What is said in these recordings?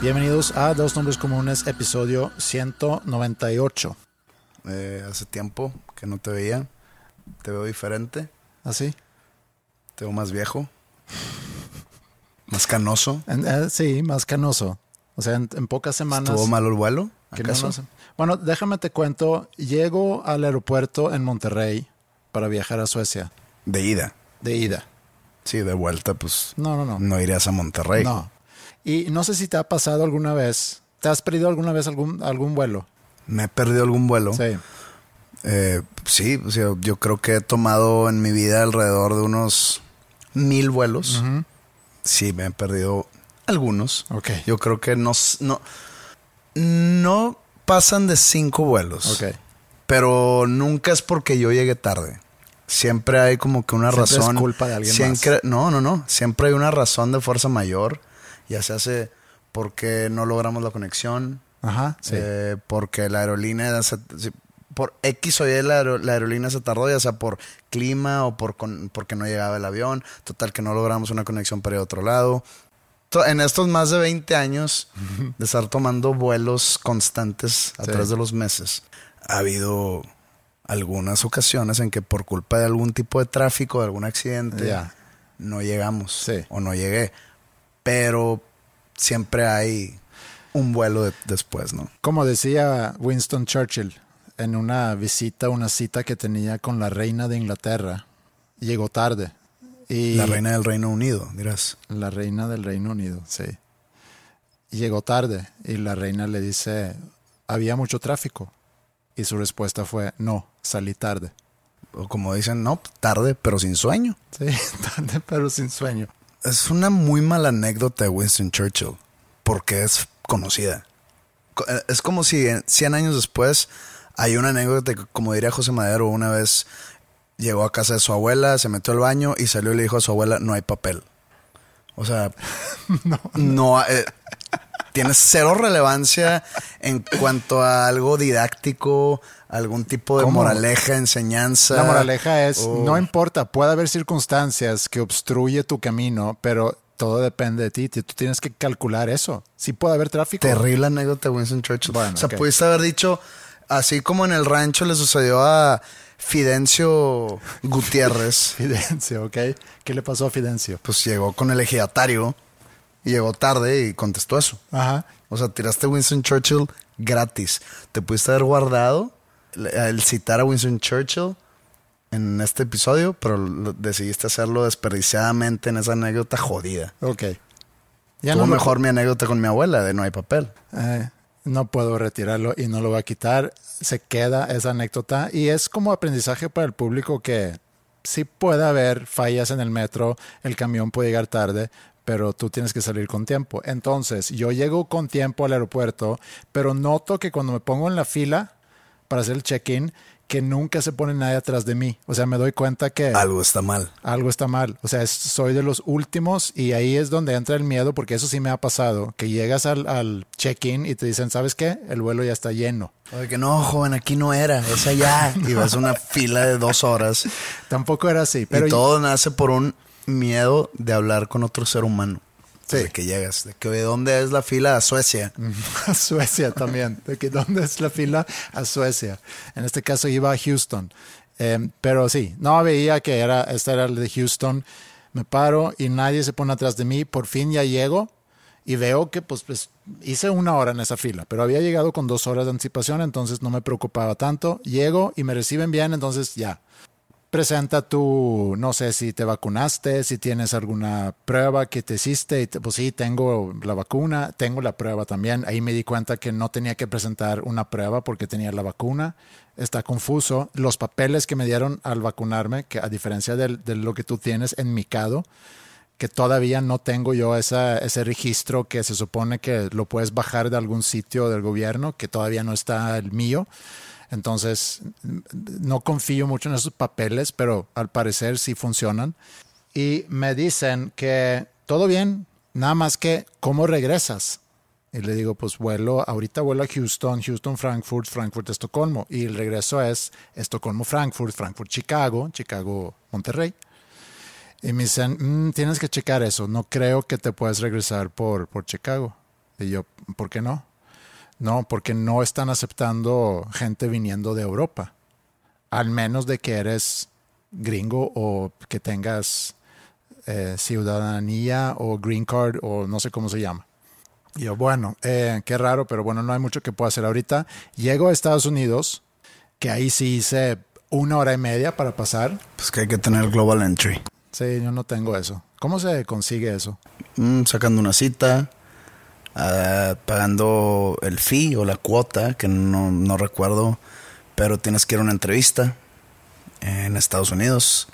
Bienvenidos a Dos Nombres Comunes, episodio 198. Eh, hace tiempo que no te veía. Te veo diferente. ¿Así? Te veo más viejo. Más canoso. Eh, sí, más canoso. O sea, en, en pocas semanas. ¿Estuvo malo el vuelo? no ¿Acaso? nos- bueno, déjame te cuento. Llego al aeropuerto en Monterrey para viajar a Suecia. De ida. De ida. Sí, de vuelta, pues No, no, no. no irías a Monterrey. No. Y no sé si te ha pasado alguna vez. ¿Te has perdido alguna vez algún, algún vuelo? ¿Me he perdido algún vuelo? Sí. Eh, sí, o sea, yo creo que he tomado en mi vida alrededor de unos mil vuelos. Sí, me he perdido algunos. Ok. Yo creo que no, no, no pasan de cinco vuelos. Ok. Pero nunca es porque yo llegué tarde. Siempre hay como que una Siempre es razón. culpa de alguien Siempre- No, no, no. Siempre hay una razón de fuerza mayor. Ya se hace porque no logramos la conexión. Ajá. Sí. eh, porque la aerolínea se- por X o Y la, aero- la aerolínea se tardó, ya sea por clima o por con- porque no llegaba el avión. Total que no logramos una conexión para ir a otro lado. En estos más de 20 años de estar tomando vuelos constantes a Sí. través de los meses, ha habido algunas ocasiones en que por culpa de algún tipo de tráfico, de algún accidente, no llegamos Sí. o no llegué. Pero siempre hay un vuelo de- después, ¿no? Como decía Winston Churchill en una visita, una cita que tenía con la reina de Inglaterra, llegó tarde. Y La reina del Reino Unido, dirás. La reina del Reino Unido, sí. Llegó tarde y la reina le dice, había mucho tráfico. Y su respuesta fue, no, salí tarde. O como dicen, no, tarde, pero sin sueño. Sí, tarde pero sin sueño. Es una muy mala anécdota de Winston Churchill, porque es conocida. Co- eh, Es como si en 100 años después hay una anécdota que, como diría José Madero, una vez llegó a casa de su abuela, se metió al baño y salió y le dijo a su abuela, no hay papel. O sea, no, eh, tiene cero relevancia en cuanto a algo didáctico, algún tipo de ¿Cómo? moraleja, enseñanza. La moraleja es, no importa, puede haber circunstancias que obstruye tu camino, pero todo depende de ti. Tú tienes que calcular eso. Sí puede haber tráfico. Terrible anécdota Winston Churchill. Bueno, o sea, pudiste haber dicho, así como en el rancho le sucedió a Fidencio Gutiérrez, Fidencio, ¿ok? ¿Qué le pasó a Fidencio? pues llegó con el ejidatario y llegó tarde y contestó eso. Ajá. O sea, tiraste Winston Churchill gratis. Te pudiste haber guardado el, citar a Winston Churchill en este episodio, pero decidiste hacerlo desperdiciadamente en esa anécdota jodida. Ok. Ya no lo- mejor mi anécdota con mi abuela de no hay papel. Eh, no puedo retirarlo y no lo voy a quitar. Se queda esa anécdota y es como aprendizaje para el público que sí puede haber fallas en el metro, el camión puede llegar tarde, pero tú tienes que salir con tiempo. Entonces, yo llego con tiempo al aeropuerto, pero noto que cuando me pongo en la fila para hacer el check-in, que nunca se pone nadie atrás de mí. O sea, me doy cuenta que Algo está mal. algo está mal. O sea, es- soy de los últimos y ahí es donde entra el miedo, porque eso sí me ha pasado, que llegas al, al check-in y te dicen, ¿sabes qué? El vuelo ya está lleno. Oye, que no, joven, aquí no era, es allá. Y vas a una fila de dos horas. Tampoco era así, pero y todo nace por un miedo de hablar con otro ser humano. Sí. De que llegas, de que de dónde es la fila a Suecia. a Suecia también. De que dónde es la fila a Suecia. En este caso iba a Houston. Eh, pero sí, no veía que era, este era el de Houston. Me paro y nadie se pone atrás de mí. Por fin ya llego y veo que pues, pues hice una hora en esa fila, pero había llegado con dos horas de anticipación, entonces no me preocupaba tanto. Llego y me reciben bien, entonces ya. Presenta tu, no sé si te vacunaste, si tienes alguna prueba que te hiciste. Y te- pues sí, tengo la vacuna, tengo la prueba también. Ahí me di cuenta que no tenía que presentar una prueba porque tenía la vacuna. Está confuso. Los papeles que me dieron al vacunarme, que a diferencia de, lo que tú tienes en mi CADO, que todavía no tengo yo ese registro que se supone que lo puedes bajar de algún sitio del gobierno, que todavía no está el mío. Entonces, no confío mucho en esos papeles, pero al parecer sí funcionan. Y me dicen que todo bien, nada más que, ¿cómo regresas? Y le digo, pues vuelo, ahorita vuelo a Houston, Houston, Frankfurt, Frankfurt, Estocolmo. Y el regreso es Estocolmo, Frankfurt, Frankfurt, Chicago, Chicago, Monterrey. Y me dicen, "Mm, tienes que checar eso, no creo que te puedas regresar por, por Chicago. Y yo, ¿por qué no? No, porque no están aceptando gente viniendo de Europa. Al menos de que eres gringo o que tengas eh, ciudadanía o green card o no sé cómo se llama. Y yo, bueno, eh, qué raro, pero bueno, no hay mucho que pueda hacer ahorita. Llego a Estados Unidos, que ahí sí hice una hora y media para pasar. Pues que hay que tener Global Entry. Sí, yo no tengo eso. ¿Cómo se consigue eso? Mm, sacando una cita, ah, pagando el fee o la cuota, que no, no recuerdo, pero tienes que ir a una entrevista en Estados Unidos.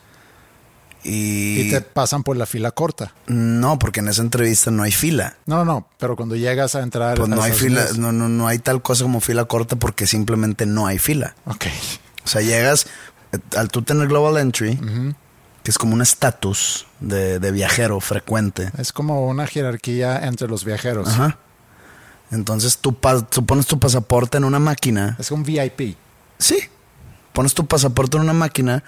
Y, Y te pasan por la fila corta. no, porque en esa entrevista no hay fila. No, no, no, pero cuando llegas a entrar... Pues no hay fila, no, no, no hay tal cosa como fila corta porque simplemente no hay fila. Ok. O sea, llegas, eh, al tú tener Global Entry, que es como un estatus de, de viajero frecuente. Es como una jerarquía entre los viajeros. Ajá. Entonces tú, pones tu pasaporte en una máquina. Es un VIP. Sí. Pones tu pasaporte en una máquina.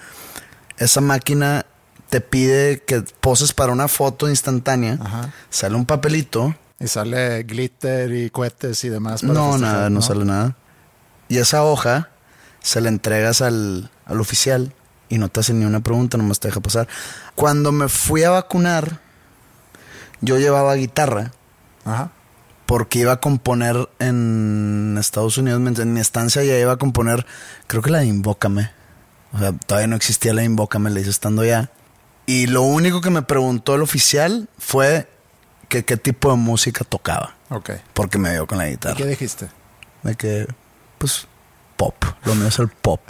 Esa máquina te pide que poses para una foto instantánea. Ajá. Sale un papelito. Y sale glitter y cohetes y demás. para No, nada, no, sale nada. Y esa hoja se la entregas al, al oficial y no te hace ni una pregunta, nomás te deja pasar. Cuando me fui a vacunar, yo llevaba guitarra Ajá. porque iba a componer en Estados Unidos, en mi estancia ya iba a componer, creo que la de Invócame. O sea, todavía no existía la de Invócame, la hice estando ya. Y lo único que me preguntó el oficial fue que qué tipo de música tocaba, Ok. porque me vio con la ¿Y guitarra. qué dijiste? De que, pues, pop. Lo mío es el pop.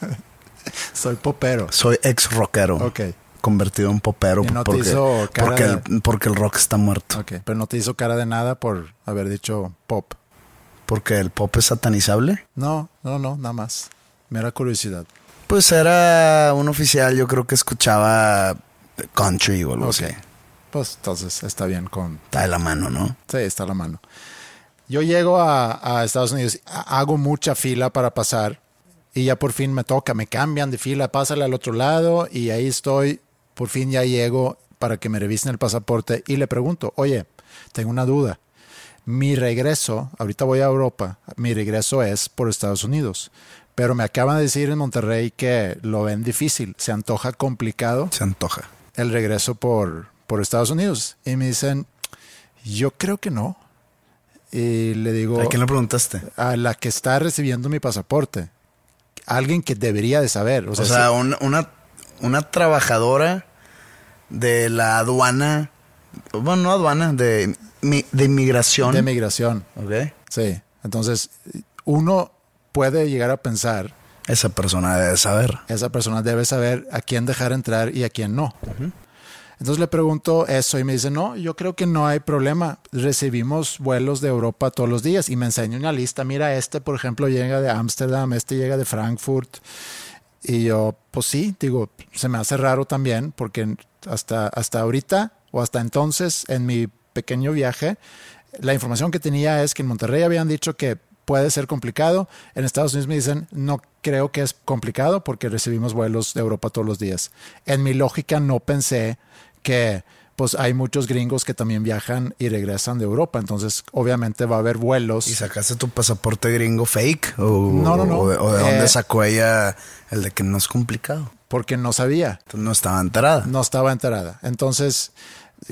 Soy popero. Soy ex rockero. Ok. Convertido en popero no te porque, hizo cara porque, de- el, porque el rock está muerto. Ok. Pero no te hizo cara de nada por haber dicho pop. Porque el pop es satanizable. No, no, no, nada más. Mera curiosidad. Pues era un oficial, yo creo que escuchaba country o algo así. Pues entonces está bien con... Está de la mano, ¿no? Sí, está a la mano. Yo llego a, a Estados Unidos, ha- hago mucha fila para pasar y ya por fin me toca, me cambian de fila, pásale al otro lado y ahí estoy, por fin ya llego para que me revisen el pasaporte y le pregunto, oye, tengo una duda. Mi regreso, ahorita voy a Europa, mi regreso es por Estados Unidos, pero me acaban de decir en Monterrey que lo ven difícil, se antoja complicado Se antoja. el regreso por, por Estados Unidos. Y me dicen, yo creo que no. Y le digo, ¿A quién le preguntaste? a la que está recibiendo mi pasaporte. Alguien que debería de saber. O O sea, sea, sí, un- una, una trabajadora de la aduana, bueno, no aduana, de, de inmigración. de migración. Ok. Sí. Entonces, uno puede llegar a pensar, Esa persona debe saber. esa persona debe saber a quién dejar entrar y a quién no. Entonces le pregunto eso y me dice, no, yo creo que no hay problema. Recibimos vuelos de Europa todos los días y me enseña una lista. Mira, este, por ejemplo, llega de Ámsterdam, este llega de Frankfurt. Y yo, pues sí, digo, se me hace raro también porque hasta, hasta ahorita o hasta entonces en mi pequeño viaje, la información que tenía es que en Monterrey habían dicho que puede ser complicado. En Estados Unidos me dicen, no creo que es complicado porque recibimos vuelos de Europa todos los días. En mi lógica no pensé que pues hay muchos gringos que también viajan y regresan de Europa. Entonces, obviamente va a haber vuelos. ¿Y sacaste tu pasaporte gringo fake? ¿O, no, no, no. ¿O de, dónde eh, sacó ella el de que no es complicado? Porque no sabía. No estaba enterada. No estaba enterada. Entonces,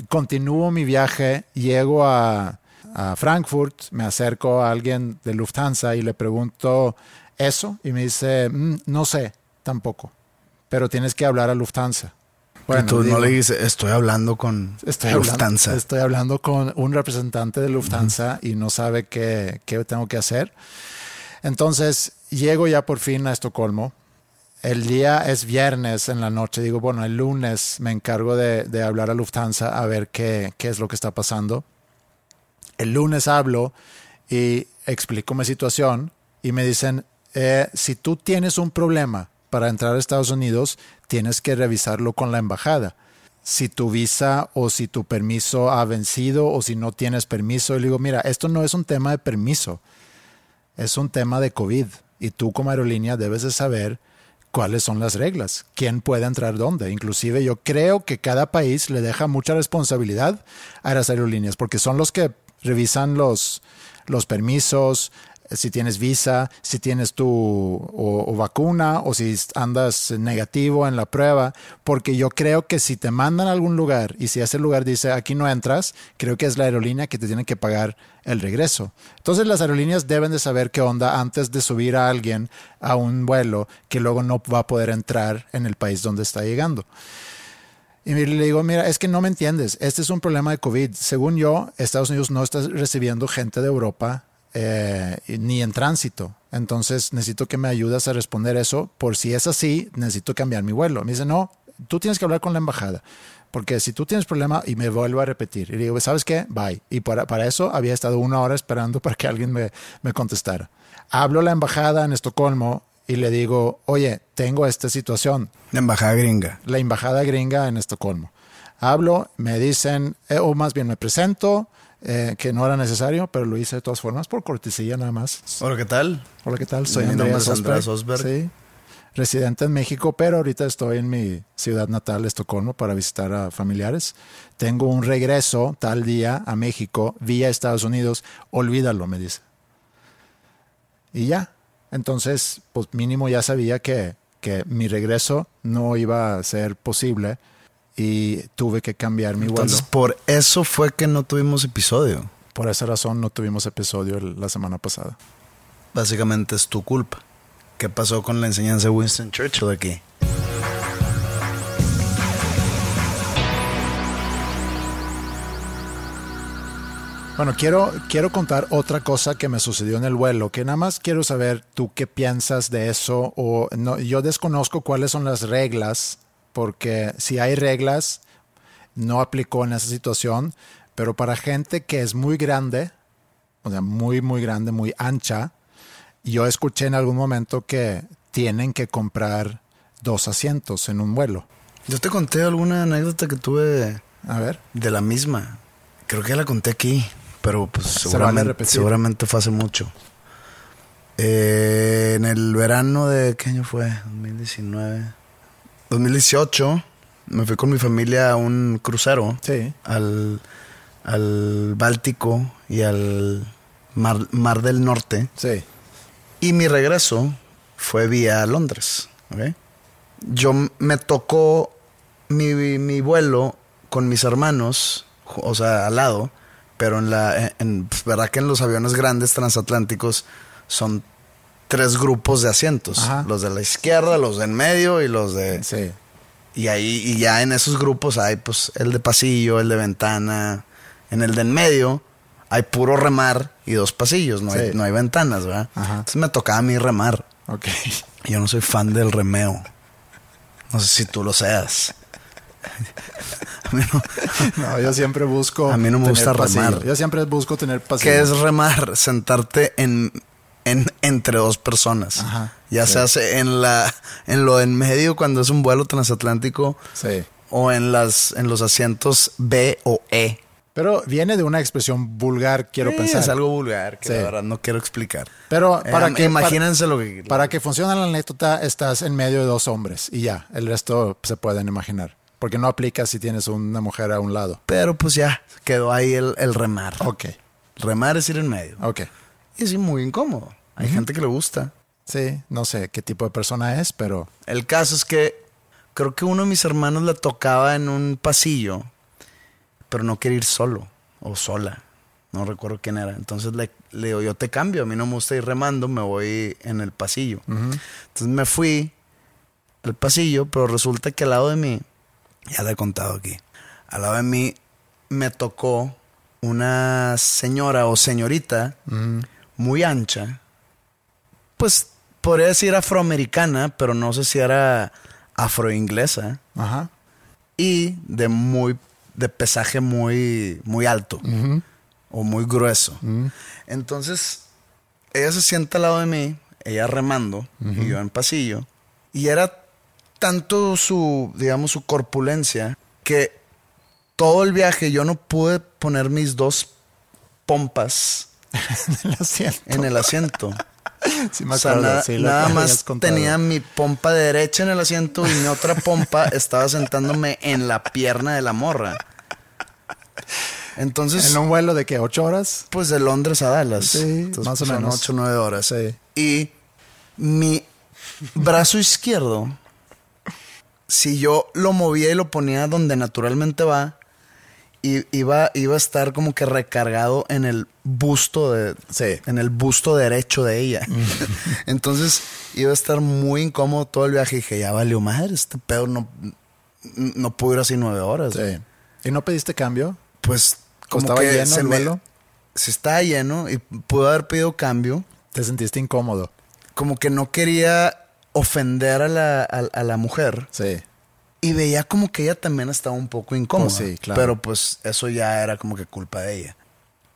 continúo mi viaje, llego a, a Frankfurt, me acerco a alguien de Lufthansa y le pregunto eso y me dice, mm, no sé, tampoco, pero tienes que hablar a Lufthansa. Bueno, tú no le dices, estoy hablando con Lufthansa. estoy hablando con un representante de Lufthansa y no sabe qué, qué, tengo que hacer. Entonces, llego ya por fin a Estocolmo. El día es viernes en la noche. Digo, bueno, el lunes me encargo de, de hablar a Lufthansa a ver qué, qué es lo que está pasando. El lunes hablo y explico mi situación y me dicen, eh, si tú tienes un problema para entrar a Estados Unidos, tienes que revisarlo con la embajada. Si tu visa o si tu permiso ha vencido o si no tienes permiso, y le digo, mira, esto no es un tema de permiso, es un tema de COVID. Y tú como aerolínea debes de saber cuáles son las reglas, quién puede entrar dónde. Inclusive yo creo que cada país le deja mucha responsabilidad a las aerolíneas porque son los que revisan los, los permisos, si tienes visa, si tienes tu o, vacuna o si andas negativo en la prueba, porque yo creo que si te mandan a algún lugar y si ese lugar dice aquí no entras, creo que es la aerolínea que te tiene que pagar el regreso. Entonces las aerolíneas deben de saber qué onda antes de subir a alguien a un vuelo que luego no va a poder entrar en el país donde está llegando. Y le digo, mira, es que no me entiendes, este es un problema de COVID. Según yo, Estados Unidos no está recibiendo gente de Europa eh, ni en tránsito. Entonces necesito que me ayudes a responder eso. Por si es así, necesito cambiar mi vuelo. Me dice, no, tú tienes que hablar con la embajada. Porque si tú tienes problema y me vuelvo a repetir, y digo, ¿sabes qué? Bye. Y para, para eso había estado una hora esperando para que alguien me, me contestara. Hablo a la embajada en Estocolmo y le digo, oye, tengo esta situación. La embajada gringa. La embajada gringa en Estocolmo. Hablo, me dicen, eh, o más bien me presento, eh, que no era necesario, pero lo hice de todas formas por cortesía nada más. Hola, ¿qué tal? Hola, ¿qué tal? Soy Andrés Osberg. Sí, residente en México, pero ahorita estoy en mi ciudad natal, Estocolmo, para visitar a familiares. Tengo un regreso tal día a México vía Estados Unidos. Olvídalo, me dice. Y ya. Entonces, pues mínimo ya sabía que, que mi regreso no iba a ser posible y tuve que cambiar mi vuelo. Entonces, por eso fue que no tuvimos episodio. Por esa razón no tuvimos episodio la semana pasada. Básicamente es tu culpa. ¿Qué pasó con la enseñanza de Winston Churchill aquí? Bueno, quiero, quiero contar otra cosa que me sucedió en el vuelo, que nada más quiero saber tú qué piensas de eso o no, yo desconozco cuáles son las reglas porque si hay reglas, no aplicó en esa situación, pero para gente que es muy grande, o sea, muy, muy grande, muy ancha, yo escuché en algún momento que tienen que comprar dos asientos en un vuelo. Yo te conté alguna anécdota que tuve a ver. de la misma. Creo que la conté aquí, pero pues seguramente, seguramente fue hace mucho. Eh, en el verano de, ¿qué año fue? 2019. 2018 me fui con mi familia a un crucero sí. al, al Báltico y al Mar, del Norte. Sí. Y mi regreso fue vía Londres. Yo me tocó mi, mi, vuelo con mis hermanos, o sea, al lado, pero en la, en, pues, verdad que en los aviones grandes transatlánticos son tres grupos de asientos. Los de la izquierda, los de en medio y los de... Sí. Y ahí, y ya en esos grupos hay pues el de pasillo, el de ventana. En el de en medio hay puro remar y dos pasillos, no, hay, no hay ventanas, ¿verdad? Entonces me tocaba a mí remar. Ok. Yo no soy fan del remeo. No sé si tú lo seas. A mí no. No, yo siempre busco. A mí no me gusta pasillo. remar. Yo siempre busco tener pasillo. ¿Qué es remar? Sentarte en, en entre dos personas. Ajá, ya sí. se hace en la en lo en medio cuando es un vuelo transatlántico Sí. o en las en los asientos B o E. Pero viene de una expresión vulgar, quiero Sí, pensar. Es algo vulgar que la verdad no quiero explicar. Pero Eh, para que imagínense para, lo que para que funcione la anécdota, estás en medio de dos hombres y ya, el resto se pueden imaginar. Porque no aplica si tienes una mujer a un lado. Pero pues ya quedó ahí el, el remar. Ok, Remar es ir en medio. ok. Y es muy incómodo. Hay gente que le gusta. Sí, no sé qué tipo de persona es, pero El caso es que creo que uno de mis hermanos le tocaba en un pasillo, pero no quería ir solo o sola. No recuerdo quién era. Entonces le, le digo, yo te cambio, a mí no me gusta ir remando, me voy en el pasillo. Entonces me fui al pasillo, pero resulta que al lado de mí, ya lo he contado aquí, al lado de mí me tocó una señora o señorita muy ancha, pues podría decir afroamericana, pero no sé si era afroinglesa. Ajá. y de muy de pesaje muy muy alto. O muy grueso. Entonces ella se sienta al lado de mí, ella remando y yo en pasillo. Y era tanto su digamos su corpulencia que todo el viaje yo no pude poner mis dos pompas Lo siento. en el asiento. Sí me O sea, nada, sí, más tenía mi pompa derecha en el asiento y mi otra pompa estaba sentándome en la pierna de la morra. Entonces, En un vuelo de que ocho horas. pues de Londres a Dallas. Sí, Entonces, más o pues, menos. ocho o nueve horas. Sí. Y mi brazo izquierdo, si yo lo movía y lo ponía donde naturalmente va, i- iba, iba a estar como que recargado en el busto de, Sí. en el busto derecho de ella. Entonces iba a estar muy incómodo todo el viaje. Y dije, ya valió madre, este pedo no, no pudo ir así nueve horas. Sí. ¿Y no pediste cambio? Pues como estaba que lleno se el me- vuelo? se estaba lleno y pudo haber pedido cambio. Te sentiste incómodo. Como que no quería ofender a la, a, a la mujer. Sí. Y veía como que ella también estaba un poco incómoda. Pues sí, claro. Pero pues eso ya era como que culpa de ella.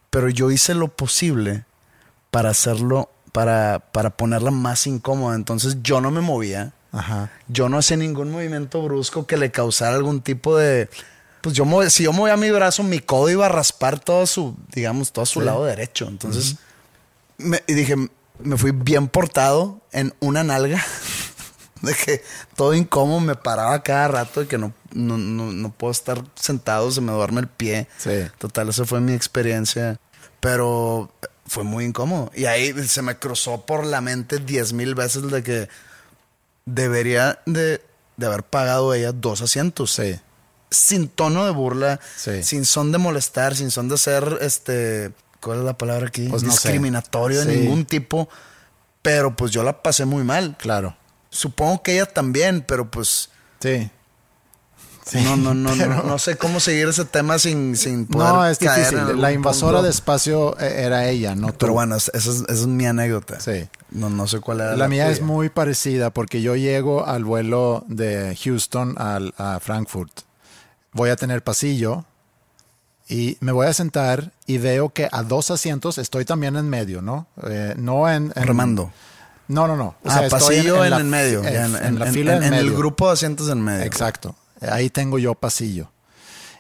Pero yo hice lo posible para hacerlo, para, para ponerla más incómoda. Entonces yo no me movía. Ajá. Yo no hacía ningún movimiento brusco que le causara algún tipo de... Pues yo move- si yo movía mi brazo, mi codo iba a raspar todo su, digamos, todo su Sí. lado derecho. Entonces, me, y dije, me fui bien portado en una nalga. De que todo incómodo, me paraba cada rato de que no, no, no, no puedo estar sentado, se me duerme el pie. Sí. Total, esa fue mi experiencia. Pero fue muy incómodo. Y ahí se me cruzó por la mente diez mil veces de que debería de, de haber pagado ella dos asientos. Sí. Sin tono de burla, Sí. sin son de molestar, sin son de ser, este, ¿cuál es la palabra aquí? Pues no sé. Discriminatorio de ningún tipo. Pero pues yo la pasé muy mal. Claro. Supongo que ella también, pero pues Sí. Sí, no, no, no, pero- no, no sé cómo seguir ese tema sin, sin poder No, es caer difícil. La invasora punto. de espacio eh, era ella, no tú. Pero bueno, esa es, esa es mi anécdota. Sí. No, no sé cuál era La mía es muy parecida porque yo llego al vuelo de Houston al, a Frankfurt. Voy a tener pasillo y me voy a sentar y veo que a dos asientos estoy también en medio, ¿no? Eh, no en, en- Remando. No, no, no. O ah, sea, pasillo en, la el medio. En, en, la fila en- el grupo de asientos en medio. Exacto. Ahí tengo yo pasillo.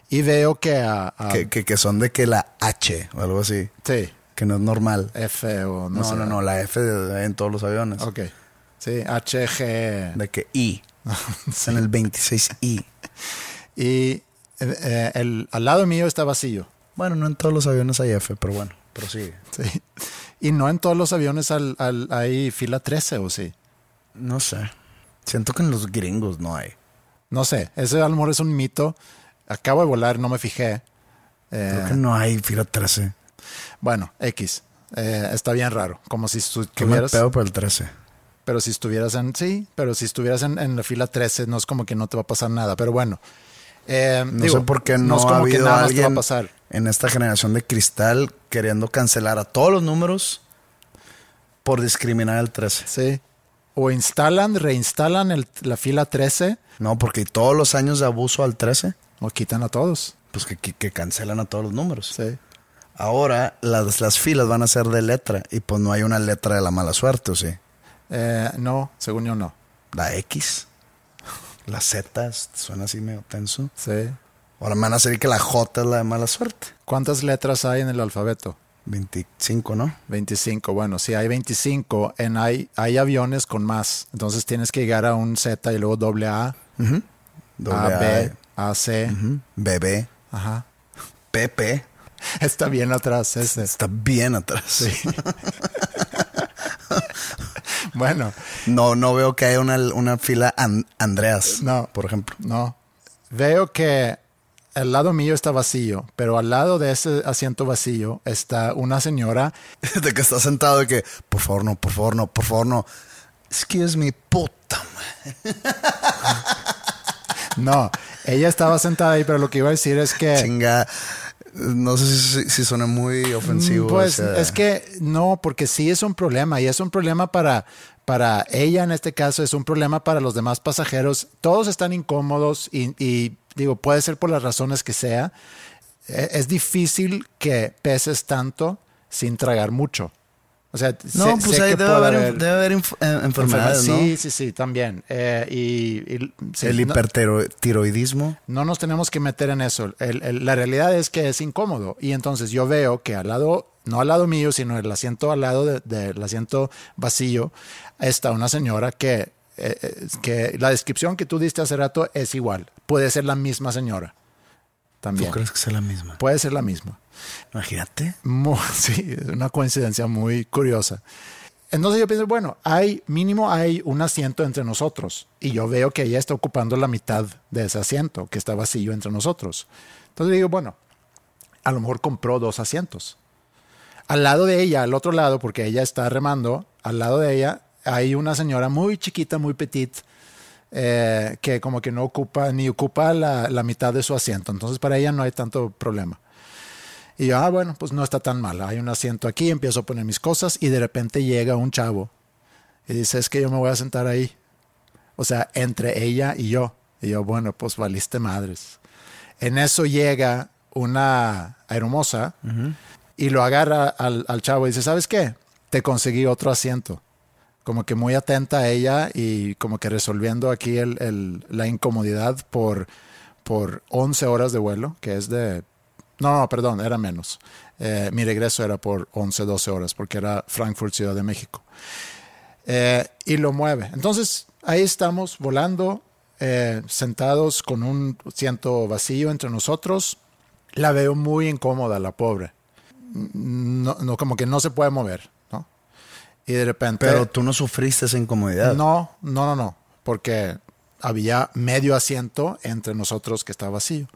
Y veo que a, a- Que, que, que son de que la H o algo así. sí, Que no es normal. F o no No, sé. no, no, la F en todos los aviones. Ok. Sí, HG. De que I. En el 26I. Y eh, el, al lado mío está vacío. Bueno, no en todos los aviones hay F, pero bueno, prosigue. Sí. Y no en todos los aviones al, al- hay fila 13 o sí. No sé. Siento que en los gringos no hay. No sé, ese a lo mejor es un mito. Acabo de volar, no me fijé. Eh, Creo que no hay fila 13. Bueno, X. Eh, está bien raro. Como si Que estuvieras. pedo por el 13. Pero si estuvieras en. Sí, pero si estuvieras en, en la fila 13, no es como que no te va a pasar nada. Pero bueno. eh, No digo, sé por qué no, es ha como que habido nada más te va alguien a pasar. en esta generación de cristal queriendo cancelar a todos los números por discriminar al 13. Sí. O instalan, reinstalan el- la fila 13. No, porque todos los años de abuso al 13. O quitan a todos. Pues que, que, que cancelan a todos los números. Sí. Ahora las, las filas van a ser de letra y pues no hay una letra de la mala suerte, ¿o sí? Eh, no, según yo no. La X, la Z, suena así medio tenso. Sí. Ahora me van a decir que la J es la de mala suerte. ¿Cuántas letras hay en el alfabeto? 25, ¿no? 25. Bueno, si hay 25, en hay, hay aviones con más. Entonces tienes que llegar a un Z y luego doble A, Doble A, A, B, A, C. ujú, BB, Ajá. PP. Está bien atrás ese. Está bien atrás. Bueno, No, no veo que haya una, una fila An- Andreas, No. por ejemplo. no. Veo que el lado mío está vacío, pero al lado de ese asiento vacío está una señora. De que está sentado de que, por favor, no, por favor, no, por favor, no. Excuse me, puta. No, ella estaba sentada ahí, pero lo que iba a decir es que... Chinga. No sé si, si suena muy ofensivo. Pues es que no, porque sí es un problema y es un problema para, para ella en este caso, es un problema para los demás pasajeros. Todos están incómodos y, y, digo, puede ser por las razones que sea. E- Es difícil que peses tanto sin tragar mucho. O sea, No, sé- pues sé ahí que debe puede haber, debe haber inf- eh, enfermedades, ¿no? Sí, sí, sí, también. Eh, y, y- sí, El hipertiroidismo. no nos tenemos que meter en eso. El- el- la realidad es que es incómodo. Y entonces yo veo que al lado, no al lado mío, sino el asiento al lado de- del asiento vacío, está una señora que, eh, que la descripción que tú diste hace rato es igual. Puede ser la misma señora. ¿Tú También. crees que sea la misma? Puede ser la misma. Imagínate. Mu- sí, es una coincidencia muy curiosa. Entonces yo pienso, bueno, hay mínimo hay un asiento entre nosotros y yo veo que ella está ocupando la mitad de ese asiento que está vacío entre nosotros. Entonces digo, bueno, a lo mejor compró dos asientos. Al lado de ella, al otro lado, porque ella está remando, al lado de ella hay una señora muy chiquita, muy petit, eh, que como que no ocupa ni ocupa la, la mitad de su asiento. Entonces para ella no hay tanto problema. Y yo, ah, bueno, pues no está tan mal. Hay un asiento aquí, empiezo a poner mis cosas y de repente llega un chavo y dice, es que yo me voy a sentar ahí. O sea, entre ella y yo. Y yo, bueno, pues valiste madres. En eso llega una hermosa y lo agarra al, al chavo y dice, ¿sabes qué? Te conseguí otro asiento. Como que muy atenta a ella y como que resolviendo aquí el- el- la incomodidad por, por 11 horas de vuelo, que es de... No, no, perdón, era menos. Eh, mi regreso era por 11, 12 horas, porque era Frankfurt, Ciudad de México. Eh, y lo mueve. Entonces, ahí estamos volando, eh, sentados con un asiento vacío entre nosotros. La veo muy incómoda, la pobre. No, no, como que no se puede mover. Y de repente... Pero tú no sufriste esa incomodidad. No, no, no, no, porque había medio asiento entre nosotros que estaba vacío.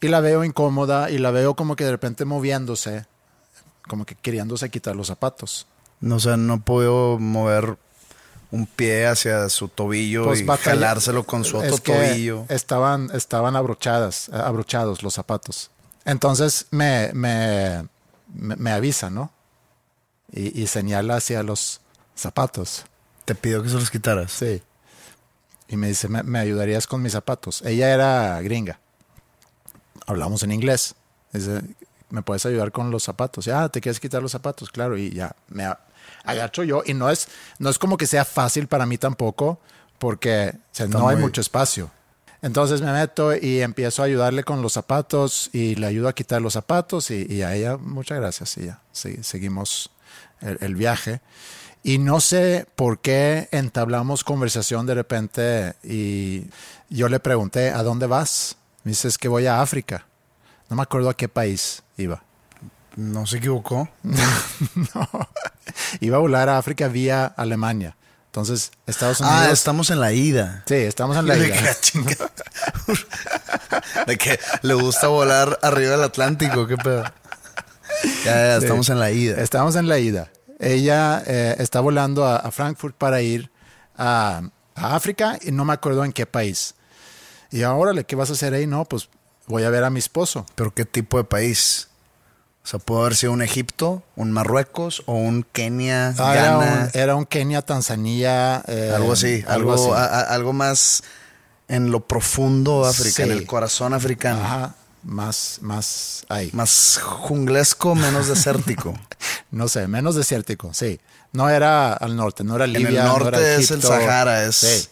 Y la veo incómoda y la veo como que de repente moviéndose, como que queriéndose quitar los zapatos. No, o sea, no puedo mover un pie hacia su tobillo y batalla- jalárselo con su otro Pues es que tobillo. Estaban, estaban abrochadas, abrochados los zapatos. Entonces me, me, me, me avisa, ¿no? Y, y señala hacia los zapatos. Te pidió que se los quitaras. Sí. Y me dice, ¿me, me ayudarías con mis zapatos? Ella era gringa. Hablamos en inglés. Dice, ¿me puedes ayudar con los zapatos? Ya, ¿te quieres quitar los zapatos? Claro, y ya, me agacho yo. Y no es, no es como que sea fácil para mí tampoco, porque o sea, Está no hay mucho espacio. Entonces me meto y empiezo a ayudarle con los zapatos y le ayudo a quitar los zapatos y, y a ella, muchas gracias. Y ya, se- seguimos el, el viaje. Y no sé por qué entablamos conversación de repente y yo le pregunté, ¿a dónde vas? Me dice, es que voy a África. No me acuerdo a qué país iba. No se equivocó. Iba a volar a África vía Alemania. Entonces, Estados Ah, Unidos... estamos en la ida. Sí, estamos en la De ida. De que le gusta volar arriba del Atlántico, qué pedo. Ya, ya, Sí. estamos en la ida. Estamos en la ida. Ella eh, está volando a, a Frankfurt para ir a, a África y no me acuerdo en qué país. Y ahora, ¿qué vas a hacer ahí? No, pues voy a ver a mi esposo. Pero qué tipo de país. O sea, pudo haber sido un Egipto, un Marruecos o un Kenia, Ah, era, Ghana, un, era un Kenia, Tanzania. eh, algo así, algo, así. a- a- algo más en lo profundo África, en el corazón africano. Ajá, más, más ahí. Más junglesco, menos desértico. No sé, menos desértico, sí. No era al norte, no era en Libia. el no norte era es el. Sahara, es, Sí.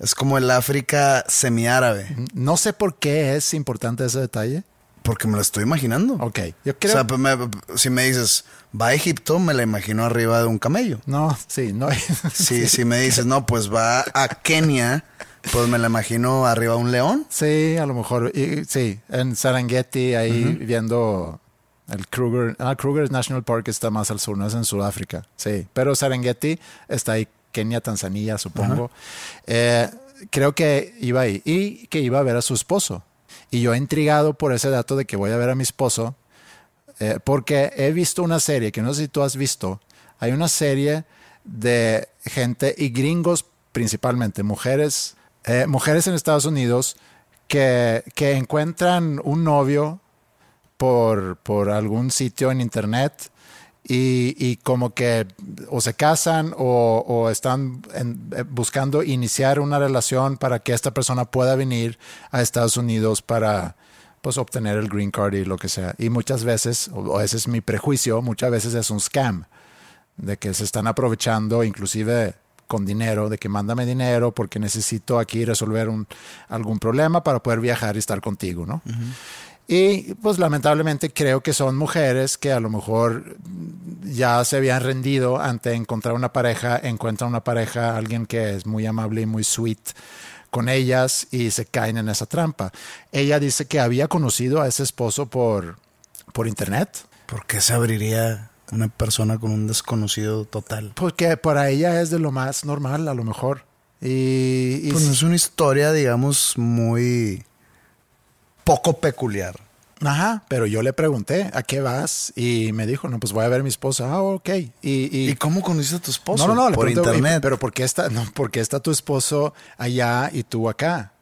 es como el África semiárabe. No sé por qué es importante ese detalle. Porque me lo estoy imaginando. Ok, yo creo. O sea, pues me- si me dices, va a Egipto, me la imagino arriba de un camello. no, sí, no. Si, si me dices, no, pues va a Kenia, pues me la imagino arriba de un león. Sí, a lo mejor. y- sí, en Serengeti, ahí viendo el Kruger. Ah, Kruger National Park está más al sur, no es en Sudáfrica. Sí, pero Serengeti está ahí, Kenia, Tanzania, supongo. Eh, creo que iba ahí y que iba a ver a su esposo. Y yo intrigado por ese dato de que voy a ver a mi esposo, eh, porque he visto una serie que no sé si tú has visto. Hay una serie de gente y gringos principalmente, mujeres, eh, mujeres en Estados Unidos que, que encuentran un novio por, por algún sitio en internet y, como que o se casan o, están eh, buscando iniciar una relación para que esta persona pueda venir a Estados Unidos para pues obtener el green card y lo que sea. Y muchas veces, o o ese es mi prejuicio, muchas veces es un scam de que se están aprovechando inclusive con dinero, de que mándame dinero porque necesito aquí resolver un, algún problema para poder viajar y estar contigo, ¿no? Y pues lamentablemente creo que son mujeres que a lo mejor ya se habían rendido ante encontrar una pareja, encuentran una pareja, alguien que es muy amable y muy sweet con ellas y se caen en esa trampa. Ella dice que había conocido a ese esposo por, por internet, ¿Por qué se abriría una persona con un desconocido total? porque para ella es de lo más normal a lo mejor. Y, y Pues no es una historia, digamos, muy poco peculiar. Ajá, pero yo le pregunté, ¿a qué vas? Y me dijo, no, pues voy a ver a mi esposa. Ah, ok. Y, y- ¿Y cómo conociste a tu esposo? no, no, no, le por pregunté, internet. Pero ¿por qué, está, no, ¿por qué está tu esposo allá y tú acá?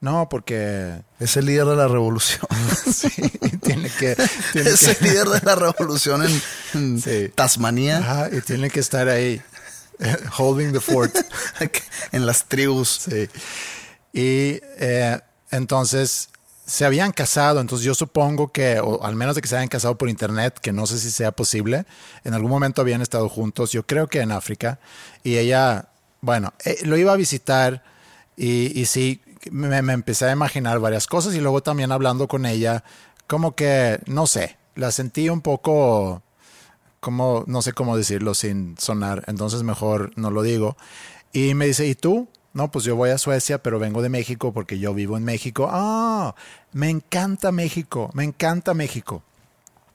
No, porque Es el líder de la revolución. sí, tiene que... Tiene es que- el líder de la revolución en, en Sí. Tasmania, Ajá, y tiene que estar ahí, holding the fort. en las tribus. Sí. Y eh, entonces se habían casado, entonces yo supongo que, o al menos de que se hayan casado por internet, que no sé si sea posible, en algún momento habían estado juntos, yo creo que en África, y ella, bueno, eh, lo iba a visitar y, y sí, me, me empecé a imaginar varias cosas y luego también hablando con ella, como que, no sé, la sentí un poco como, no sé cómo decirlo sin sonar, entonces mejor no lo digo. Y me dice, ¿y tú? No, pues yo voy a Suecia, pero vengo de México porque yo vivo en México. Ah, me encanta México, me encanta México.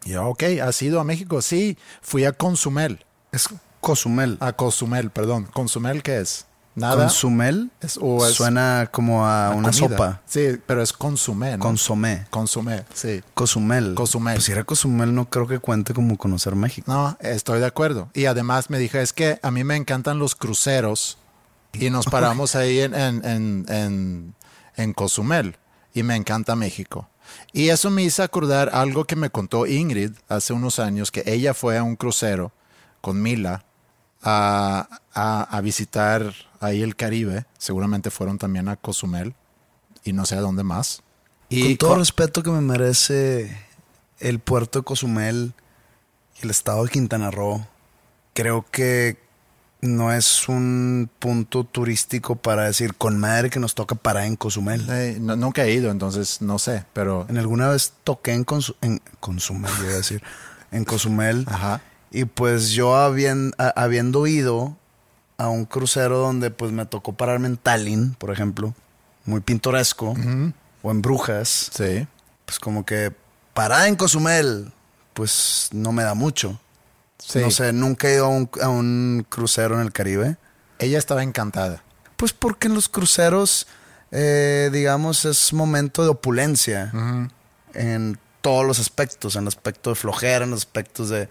Y yo, ok, ¿has ido a México? Sí, fui a Consumel. Es Cozumel. A Cozumel, perdón. ¿Consumel qué es? Nada. Consumel Es- o es- suena como a una comida. sopa. Sí, pero es consumé, ¿no? Consomé. Consumé, sí. Cozumel. Cozumel. Pues si era Cozumel, no creo que cuente como conocer México. No, estoy de acuerdo. Y además me dije, es que a mí me encantan los cruceros y nos paramos ahí en, en, en, en, en Cozumel y me encanta México. Y eso me hizo acordar algo que me contó Ingrid hace unos años, que ella fue a un crucero con Mila a, a, a visitar ahí el Caribe. Seguramente fueron también a Cozumel y no sé a dónde más. Y Con todo respeto que me merece el puerto de Cozumel y el estado de Quintana Roo, creo que no es un punto turístico para decir con madre que nos toca parar en Cozumel. eh, no- nunca he ido, entonces no sé, pero... En alguna vez toqué en, Consu- en Consumel, iba a decir, en Cozumel. Ajá. Y pues yo habien- a- habiendo ido a un crucero donde pues me tocó pararme en Tallinn, por ejemplo, muy pintoresco, o en Brujas, Sí. pues como que parada en Cozumel, pues no me da mucho. Sí. No sé, nunca he ido a un, a un crucero en el Caribe. Ella estaba encantada. Pues porque en los cruceros, eh, digamos, es momento de opulencia en todos los aspectos, en el aspecto de flojera, en los aspectos de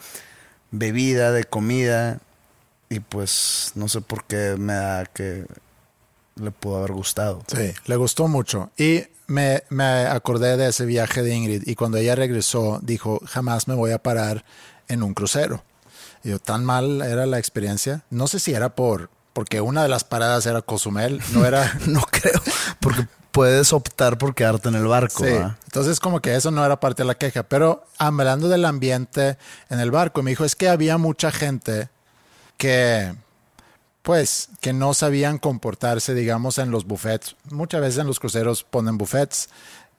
bebida, de comida. Y pues no sé por qué me da que le pudo haber gustado. Sí, le gustó mucho. Y me, me acordé de ese viaje de Ingrid y cuando ella regresó dijo, jamás me voy a parar en un crucero. Y yo, tan mal era la experiencia. No sé si era por porque una de las paradas era Cozumel, no era... No creo, porque puedes optar por quedarte en el barco. Entonces, como que eso no era parte de la queja. Pero hablando del ambiente en el barco, me dijo, es que había mucha gente que, pues, que no sabían comportarse, digamos, en los buffets. Muchas veces en los cruceros ponen buffets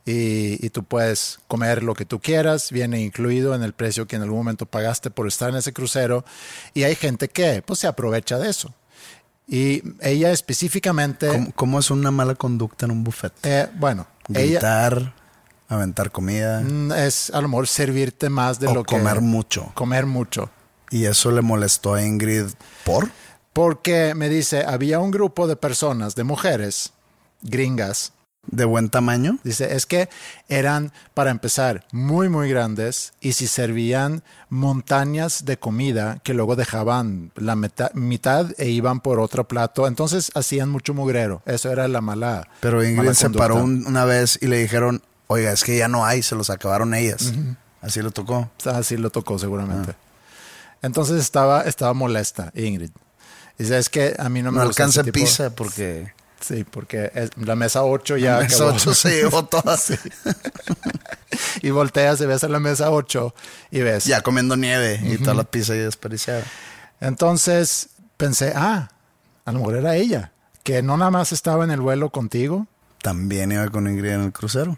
y, y tú puedes comer lo que tú quieras, viene incluido en el precio que en algún momento pagaste por estar en ese crucero. Y hay gente que, pues, se aprovecha de eso. Y ella específicamente, ¿Cómo, cómo es una mala conducta en un buffet? eh, bueno, ella Gritar, aventar comida mm, es a lo mejor servirte más de o lo que... comer mucho. Comer mucho. Y eso le molestó a Ingrid por. Porque me dice, había un grupo de personas, de mujeres gringas, De buen tamaño. Dice, es que eran, para empezar, muy, muy grandes y si servían montañas de comida que luego dejaban la meta- mitad e iban por otro plato. Entonces hacían mucho mugrero. Eso era la mala. Pero Ingrid mala se conducta. paró un- una vez y le dijeron, oiga, es que ya no hay, se los acabaron ellas. Así le tocó. Así lo tocó seguramente. Entonces estaba, estaba molesta Ingrid. Dice, es que a mí no me No alcanza ese tipo-". pizza porque Sí, porque es- la mesa 8 ya esa acabó. ocho se llevó todas. y volteas y ves a la mesa 8 y ves. Ya comiendo nieve y toda la pizza ya desperdiciada. Entonces pensé, ah, a lo mejor era ella, que no nada más estaba en el vuelo contigo. También iba con Ingrid en el crucero.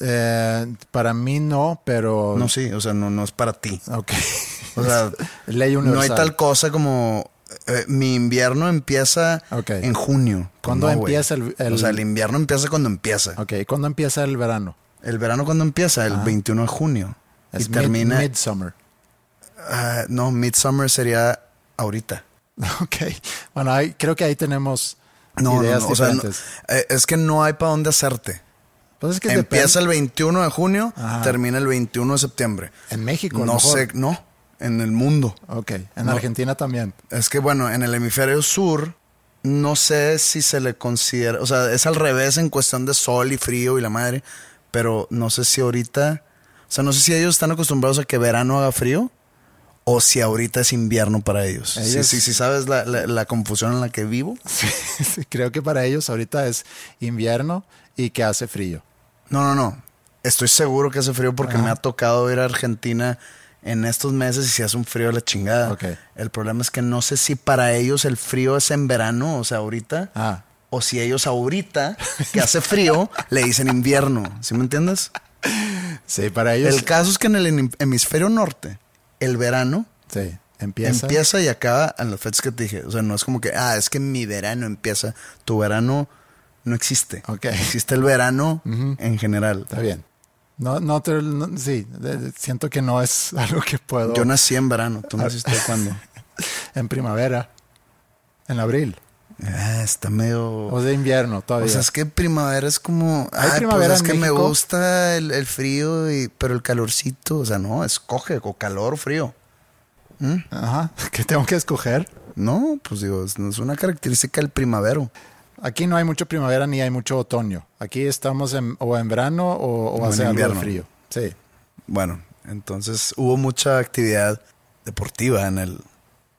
Eh, para mí no, pero... No, sí, o sea, no, no es para ti. Ok. O sea, Ley no hay tal cosa como eh, mi invierno empieza Ok. en junio. ¿Cuándo No, empieza el- el- O sea, el invierno empieza cuando empieza. Ok, ¿cuándo empieza el verano? El verano cuando empieza, el 21 de junio. Es y termina... mid- midsummer. ah, no, midsummer sería ahorita. Ok. Bueno, ahí, creo que ahí tenemos No, no, ideas no, o sea, no, diferentes. eh, es que no hay para dónde hacerte. Pues que Empieza el 21 de junio, Ajá. termina el 21 de septiembre. En México, No mejor. sé, no, en el mundo. Ok, en No. Argentina también. Es que bueno, en el hemisferio sur no sé si se le considera, o sea, es al revés en cuestión de sol y frío y la madre, pero no sé si ahorita, o sea, no sé si ellos están acostumbrados a que verano haga frío o si ahorita es invierno para ellos. Sí, Ellos- sí, sí, sabes la, la- la confusión en la que vivo. Sí, creo que para ellos ahorita es invierno y que hace frío. No, no, no. Estoy seguro que hace frío porque Ajá. me ha tocado ir a Argentina en estos meses y si hace un frío de la chingada. El problema es que no sé si para ellos el frío es en verano, o sea, ahorita. Ah, O si ellos ahorita, que hace frío, le dicen invierno. ¿Sí me entiendes? sí, para ellos. El caso es que en el hemisferio hemisferio norte, el verano sí, empieza. empieza y acaba en las fechas que te dije. O sea, no es como que, ah, es que mi verano empieza. Tu verano no existe. Ok. Existe el verano en general. Está bien. No, no, te- no- sí, de- siento que no es algo que puedo. Yo nací en verano. ¿Tú naciste cuándo? En primavera, en abril, Ah, está medio... o de invierno todavía. O sea, es que primavera es como. ¿Hay Ay, primavera pues es que me gusta el, el frío, y, pero el calorcito. O sea, no, escoge o calor o frío. Ajá, que tengo que escoger. No, pues digo, es una característica del primavero. Aquí no hay mucho primavera ni hay mucho otoño. Aquí estamos en, o en verano o, o O hace algo de frío. Sí. Bueno, entonces hubo mucha actividad deportiva en el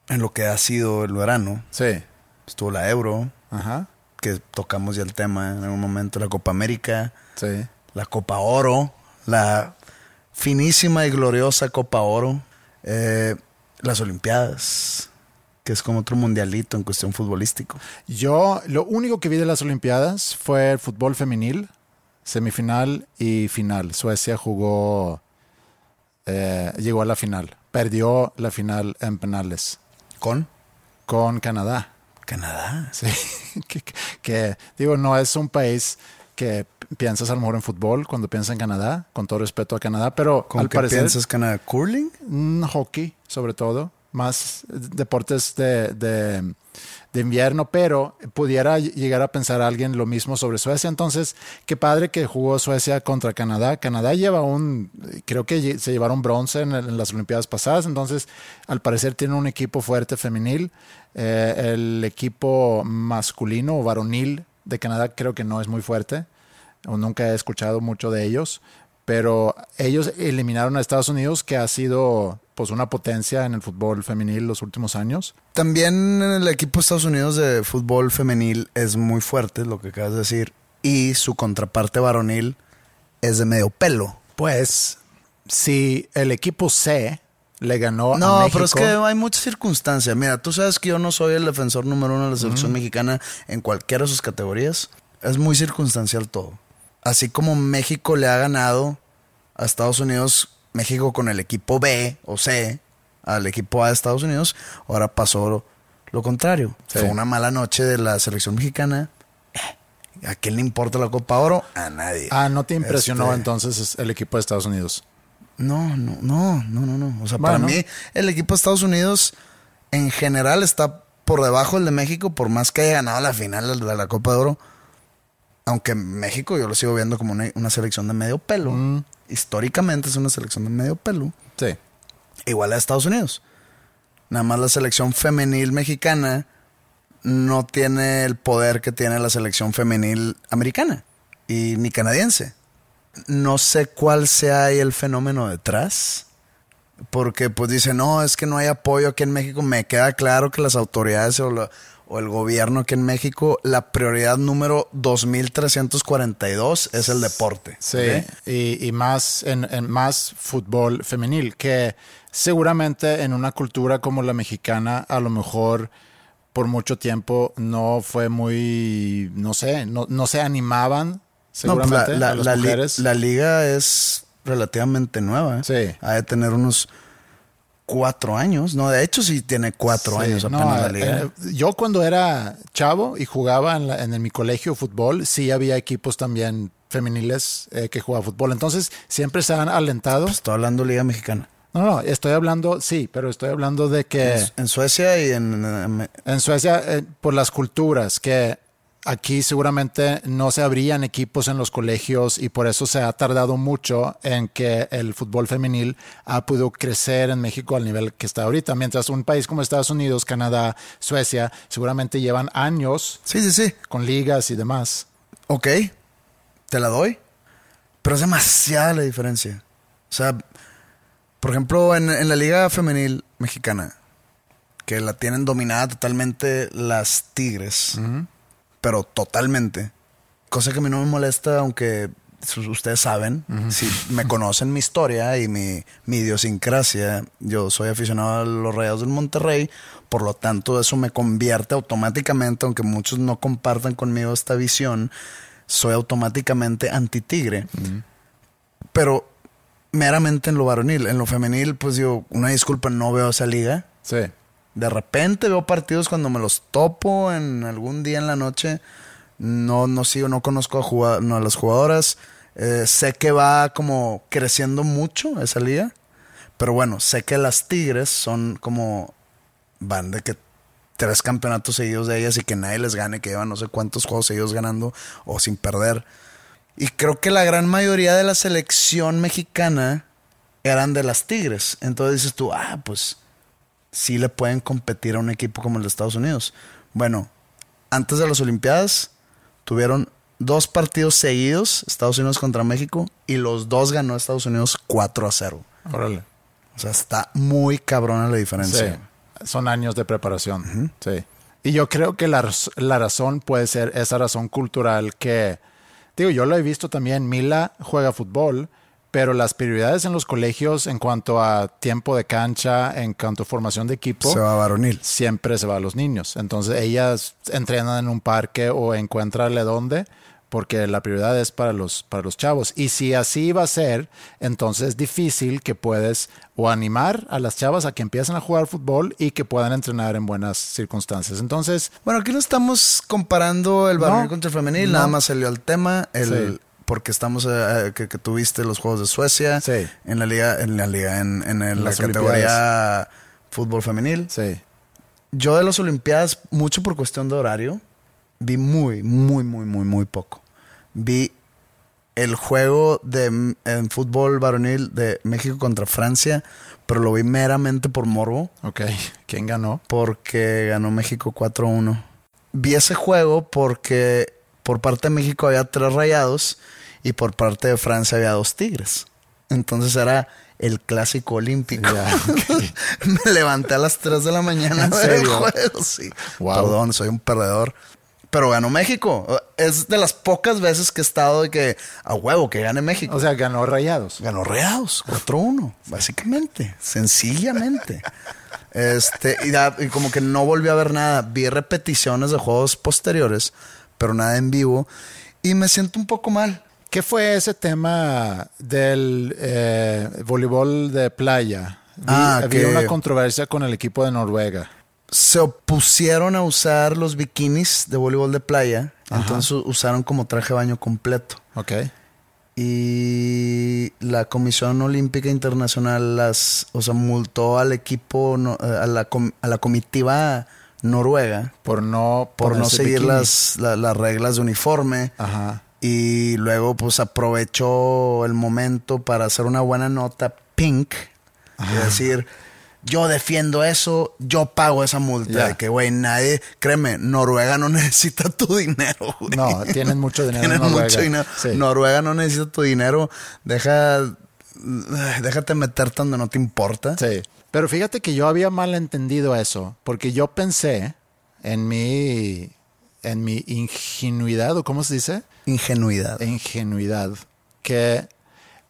en lo que ha sido el verano. Sí. Estuvo la Euro, Ajá. que tocamos ya el tema en algún momento, la Copa América, Sí. la Copa Oro, la finísima y gloriosa Copa Oro, eh, las Olimpiadas, que es como otro mundialito en cuestión futbolístico. Yo, lo único que vi de las Olimpiadas fue el fútbol femenil, semifinal y final. Suecia jugó, eh, llegó a la final. Perdió la final en penales Con con Canadá. Canadá. Sí, que, digo, no es un país que piensas a lo mejor en fútbol cuando piensas en Canadá, con todo respeto a Canadá, pero ¿Con al qué parecer piensas Canadá? ¿Curling? mm, hockey sobre todo, más deportes de, de- de invierno, pero pudiera llegar a pensar alguien lo mismo sobre Suecia. Entonces, qué padre que jugó Suecia contra Canadá. Canadá lleva un, creo que se llevaron bronce en, en las Olimpiadas pasadas, entonces al parecer tiene un equipo fuerte femenil. Eh, el equipo masculino o varonil de Canadá creo que no es muy fuerte, o nunca he escuchado mucho de ellos, pero ellos eliminaron a Estados Unidos, que ha sido pues una potencia en el fútbol femenil los últimos años. También el equipo de Estados Unidos de fútbol femenil es muy fuerte, lo que acabas de decir. Y su contraparte varonil es de medio pelo. Pues si el equipo C le ganó a No, México, pero es que hay muchas circunstancias. Mira, tú sabes que yo no soy el defensor número uno de la selección mexicana en cualquiera de sus categorías. Es muy circunstancial todo. Así como México le ha ganado a Estados Unidos, México con el equipo B o C al equipo A de Estados Unidos, ahora pasó lo, lo contrario. Sí. Fue una mala noche de la selección mexicana. Eh, ¿A quién le importa la Copa Oro? A nadie. ah, no te impresionó Este, entonces el equipo de Estados Unidos. no, no, no, no, no, no. O sea, Bueno. para mí, el equipo de Estados Unidos en general está por debajo del de México, por más que haya ganado la final de la Copa de Oro. Aunque México yo lo sigo viendo como una, una selección de medio pelo. Mm. Históricamente es una selección de medio pelo. Sí. Igual a Estados Unidos. Nada más la selección femenil mexicana no tiene el poder que tiene la selección femenil americana y ni canadiense. No sé cuál sea ahí el fenómeno detrás. Porque pues dice, no, es que no hay apoyo aquí en México. Me queda claro que las autoridades o, la- o el gobierno aquí en México, la prioridad número 2342 es el deporte. Sí, y, y más en, en más fútbol femenil, que seguramente en una cultura como la mexicana, a lo mejor por mucho tiempo no fue muy, no sé, no, no se animaban No, pues, seguramente la, a las la- li- mujeres. la liga es relativamente nueva. ¿eh? Sí. Ha de tener unos cuatro años. No, de hecho sí tiene cuatro Sí, años no, apenas la eh, liga. eh, yo cuando era chavo y jugaba en, la- en mi colegio fútbol, sí había equipos también femeniles eh, que jugaban fútbol. Entonces siempre se han alentado. Pues, estoy hablando liga mexicana. No, no, estoy hablando, sí, pero estoy hablando de que... En, en Suecia y en, en- En Suecia, eh, por las culturas, que aquí seguramente no se abrían equipos en los colegios y por eso se ha tardado mucho en que el fútbol femenil ha podido crecer en México al nivel que está ahorita. Mientras un país como Estados Unidos, Canadá, Suecia, seguramente llevan años Sí, sí, sí. con ligas y demás. Ok, te la doy. Pero es demasiada la diferencia. O sea, por ejemplo, en, en la liga femenil mexicana, que la tienen dominada totalmente las Tigres, pero totalmente. Cosa que a mí no me molesta, aunque ustedes saben, si me conocen mi historia y mi, mi idiosincrasia, yo soy aficionado a los Rayados del Monterrey, por lo tanto eso me convierte automáticamente, aunque muchos no compartan conmigo esta visión, soy automáticamente anti-tigre. Pero meramente en lo varonil, en lo femenil, pues digo, una disculpa, no veo esa liga. Sí. De repente veo partidos cuando me los topo en algún día en la noche. No, no sigo, no conozco a, jugad- no, las jugadoras. Eh, sé que va como creciendo mucho esa liga. Pero bueno, sé que las Tigres son como. Van de que tres campeonatos seguidos de ellas y que nadie les gane, que llevan no sé cuántos juegos seguidos ganando o sin perder. Y creo que la gran mayoría de la selección mexicana eran de las Tigres. Entonces dices tú, ah, pues sí le pueden competir a un equipo como el de Estados Unidos. Bueno, antes de las Olimpiadas tuvieron dos partidos seguidos, Estados Unidos contra México, y los dos ganó Estados Unidos 4 a 0. Órale. O sea, está muy cabrona la diferencia. Sí, son años de preparación. Sí. Y yo creo que la, la razón puede ser esa razón cultural que, Digo, yo lo he visto también. Mila juega fútbol, pero las prioridades en los colegios en cuanto a tiempo de cancha, en cuanto a formación de equipo, Se va a varonil. siempre se va a los niños. Entonces ellas entrenan en un parque o encuéntrale dónde, porque la prioridad es para los, para los chavos. Y si así va a ser, entonces es difícil que puedes o animar a las chavas a que empiecen a jugar fútbol y que puedan entrenar en buenas circunstancias. Entonces, Bueno, aquí no estamos comparando el varonil No, contra el femenil, no. nada más salió el tema, el, Sí. Porque estamos eh, eh, que, que tuviste los juegos de Suecia Sí. en la liga, en la liga, en, en el- la categoría fútbol femenil. sí. Yo de las Olimpiadas, mucho por cuestión de horario, vi muy, muy, muy, muy, muy poco. Vi el juego de en fútbol varonil de México contra Francia, pero lo vi meramente por morbo Ok. ¿Quién ganó? porque ganó México 4-1. Vi ese juego porque por parte de México había tres rayados y por parte de Francia había dos tigres. Entonces era el clásico olímpico. Me levanté a las 3 de la mañana ¿En a ver el serio? juego, sí. Wow. Perdón, soy un perdedor. Pero ganó México. Es de las pocas veces que he estado de que a huevo que gane México. O sea, ganó Rayados. Ganó Rayados, 4-1, básicamente, sencillamente. Este, y, da- y como que no volví a ver nada. Vi repeticiones de juegos posteriores, pero nada en vivo. Y me siento un poco mal. ¿Qué fue ese tema del eh, voleibol de playa? Vi- Ah, había que- una controversia con el equipo de Noruega. Se opusieron a usar los bikinis de voleibol de playa, entonces u- usaron como traje de baño completo. Ok. Y la Comisión Olímpica Internacional las, o sea, multó al equipo, no- eh, a, la, com- a la comitiva noruega Por no, por no seguir las, la- las reglas de uniforme. Ajá. Y luego pues aprovechó el momento para hacer una buena nota pink y decir, yo defiendo eso, yo pago esa multa. De que, güey, nadie, créeme, Noruega no necesita tu dinero. güey. No, tienen mucho dinero en Tienen Noruega. mucho dinero. Sí. Noruega no necesita tu dinero. Deja, déjate meter donde no te importa. Sí. Pero fíjate que yo había malentendido eso, porque yo pensé en mi, en mi ingenuidad, o cómo se dice? Ingenuidad. ingenuidad que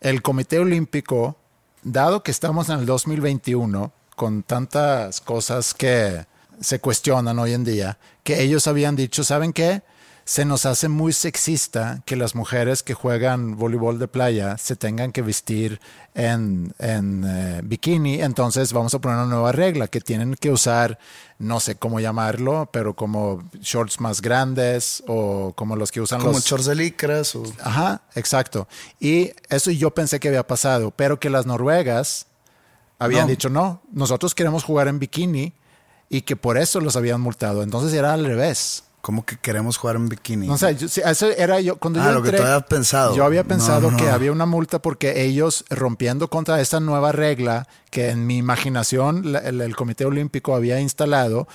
el Comité Olímpico, dado que estamos en el 2021, con tantas cosas que se cuestionan hoy en día, que ellos habían dicho, ¿saben qué? Se nos hace muy sexista que las mujeres que juegan voleibol de playa se tengan que vestir en, en, eh, bikini, entonces vamos a poner una nueva regla, que tienen que usar, no sé cómo llamarlo, pero como shorts más grandes o como los que usan Como los... shorts de licras o... Ajá, exacto. Y eso yo pensé que había pasado, pero que las noruegas habían No. dicho, no, nosotros queremos jugar en bikini y que por eso los habían multado. Entonces era al revés. Como que queremos jugar en bikini. No sé, yo- sí, eso era yo cuando Ah, yo lo que entré, tú habías pensado. Yo había pensado no, que no. había una multa porque ellos rompiendo contra esta nueva regla que en mi imaginación la- el, el Comité Olímpico había instalado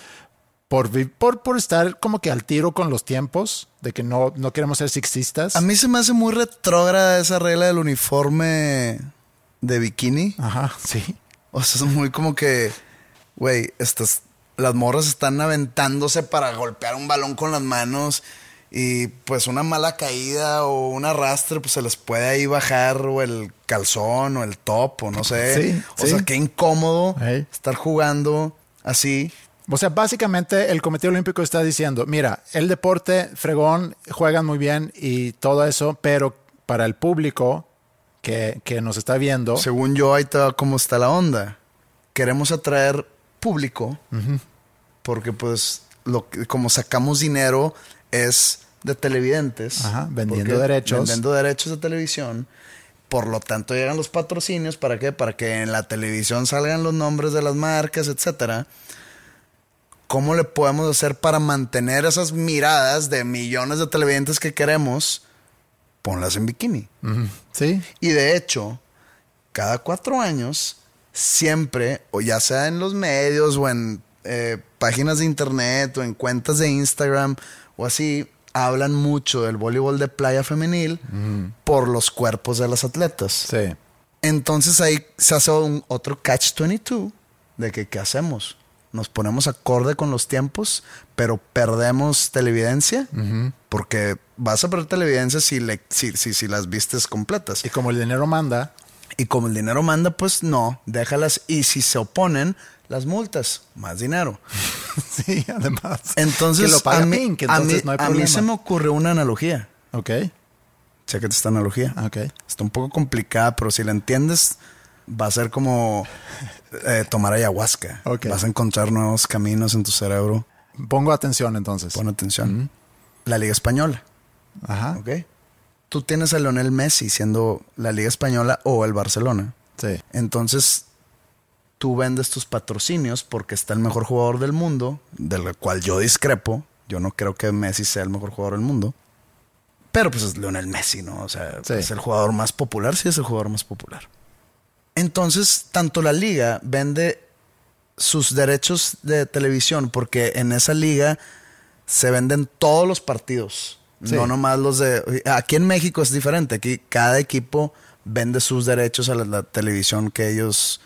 por, por, por estar como que al tiro con los tiempos de que no, no queremos ser sexistas. A mí se me hace muy retrógrada esa regla del uniforme de bikini. Ajá, sí. O sea, es muy como que, güey, estas, las morras están aventándose para golpear un balón con las manos y pues una mala caída o un arrastre, pues se les puede ahí bajar o el calzón o el top o no sé. Sí, o sí. sea, qué incómodo estar jugando así. O sea, básicamente el Comité Olímpico está diciendo, mira, el deporte, fregón, juegan muy bien y todo eso, pero para el público que, que nos está viendo, Según yo, ahí va cómo está la onda. Queremos atraer público porque pues lo que- como sacamos dinero es de televidentes. Ajá, vendiendo derechos. Vendiendo derechos de televisión. Por lo tanto, llegan los patrocinios. ¿Para qué? Para que en la televisión salgan los nombres de las marcas, etcétera. ¿Cómo le podemos hacer para mantener esas miradas de millones de televidentes que queremos? Ponlas en bikini. sí, Y de hecho, cada cuatro años, siempre, o ya sea en los medios o en eh, páginas de internet o en cuentas de Instagram o así, hablan mucho del voleibol de playa femenil por los cuerpos de las atletas. sí. Entonces ahí se hace un otro catch-22 de que qué hacemos. Nos ponemos acorde con los tiempos, pero perdemos televidencia. Porque vas a perder televidencia si, le, si, si, si las vistes completas. Y como el dinero manda, Y como el dinero manda, pues no, déjalas. Y si se oponen, las multas, más dinero. sí, además. Entonces, que lo paga a, mí, Pink, a, entonces mí, no hay a mí problema. se me ocurrió una analogía. Ok, Chécate esta analogía. ok. Está un poco complicada, pero si la entiendes, va a ser como eh, tomar ayahuasca. Ok. Vas a encontrar nuevos caminos en tu cerebro. Pongo atención entonces. Pon atención. La Liga Española. Ajá. ¿Ok? Tú tienes a Lionel Messi siendo la Liga Española o el Barcelona. Sí. Entonces, tú vendes tus patrocinios porque está el mejor jugador del mundo, del cual yo discrepo. Yo no creo que Messi sea el mejor jugador del mundo. Pero pues es Lionel Messi, ¿no? O sea, Sí. es el jugador más popular, sí es el jugador más popular. Entonces, tanto la liga vende sus derechos de televisión porque en esa liga se venden todos los partidos. Sí. No nomás los de... Aquí en México es diferente. Aquí cada equipo vende sus derechos a la, la televisión que ellos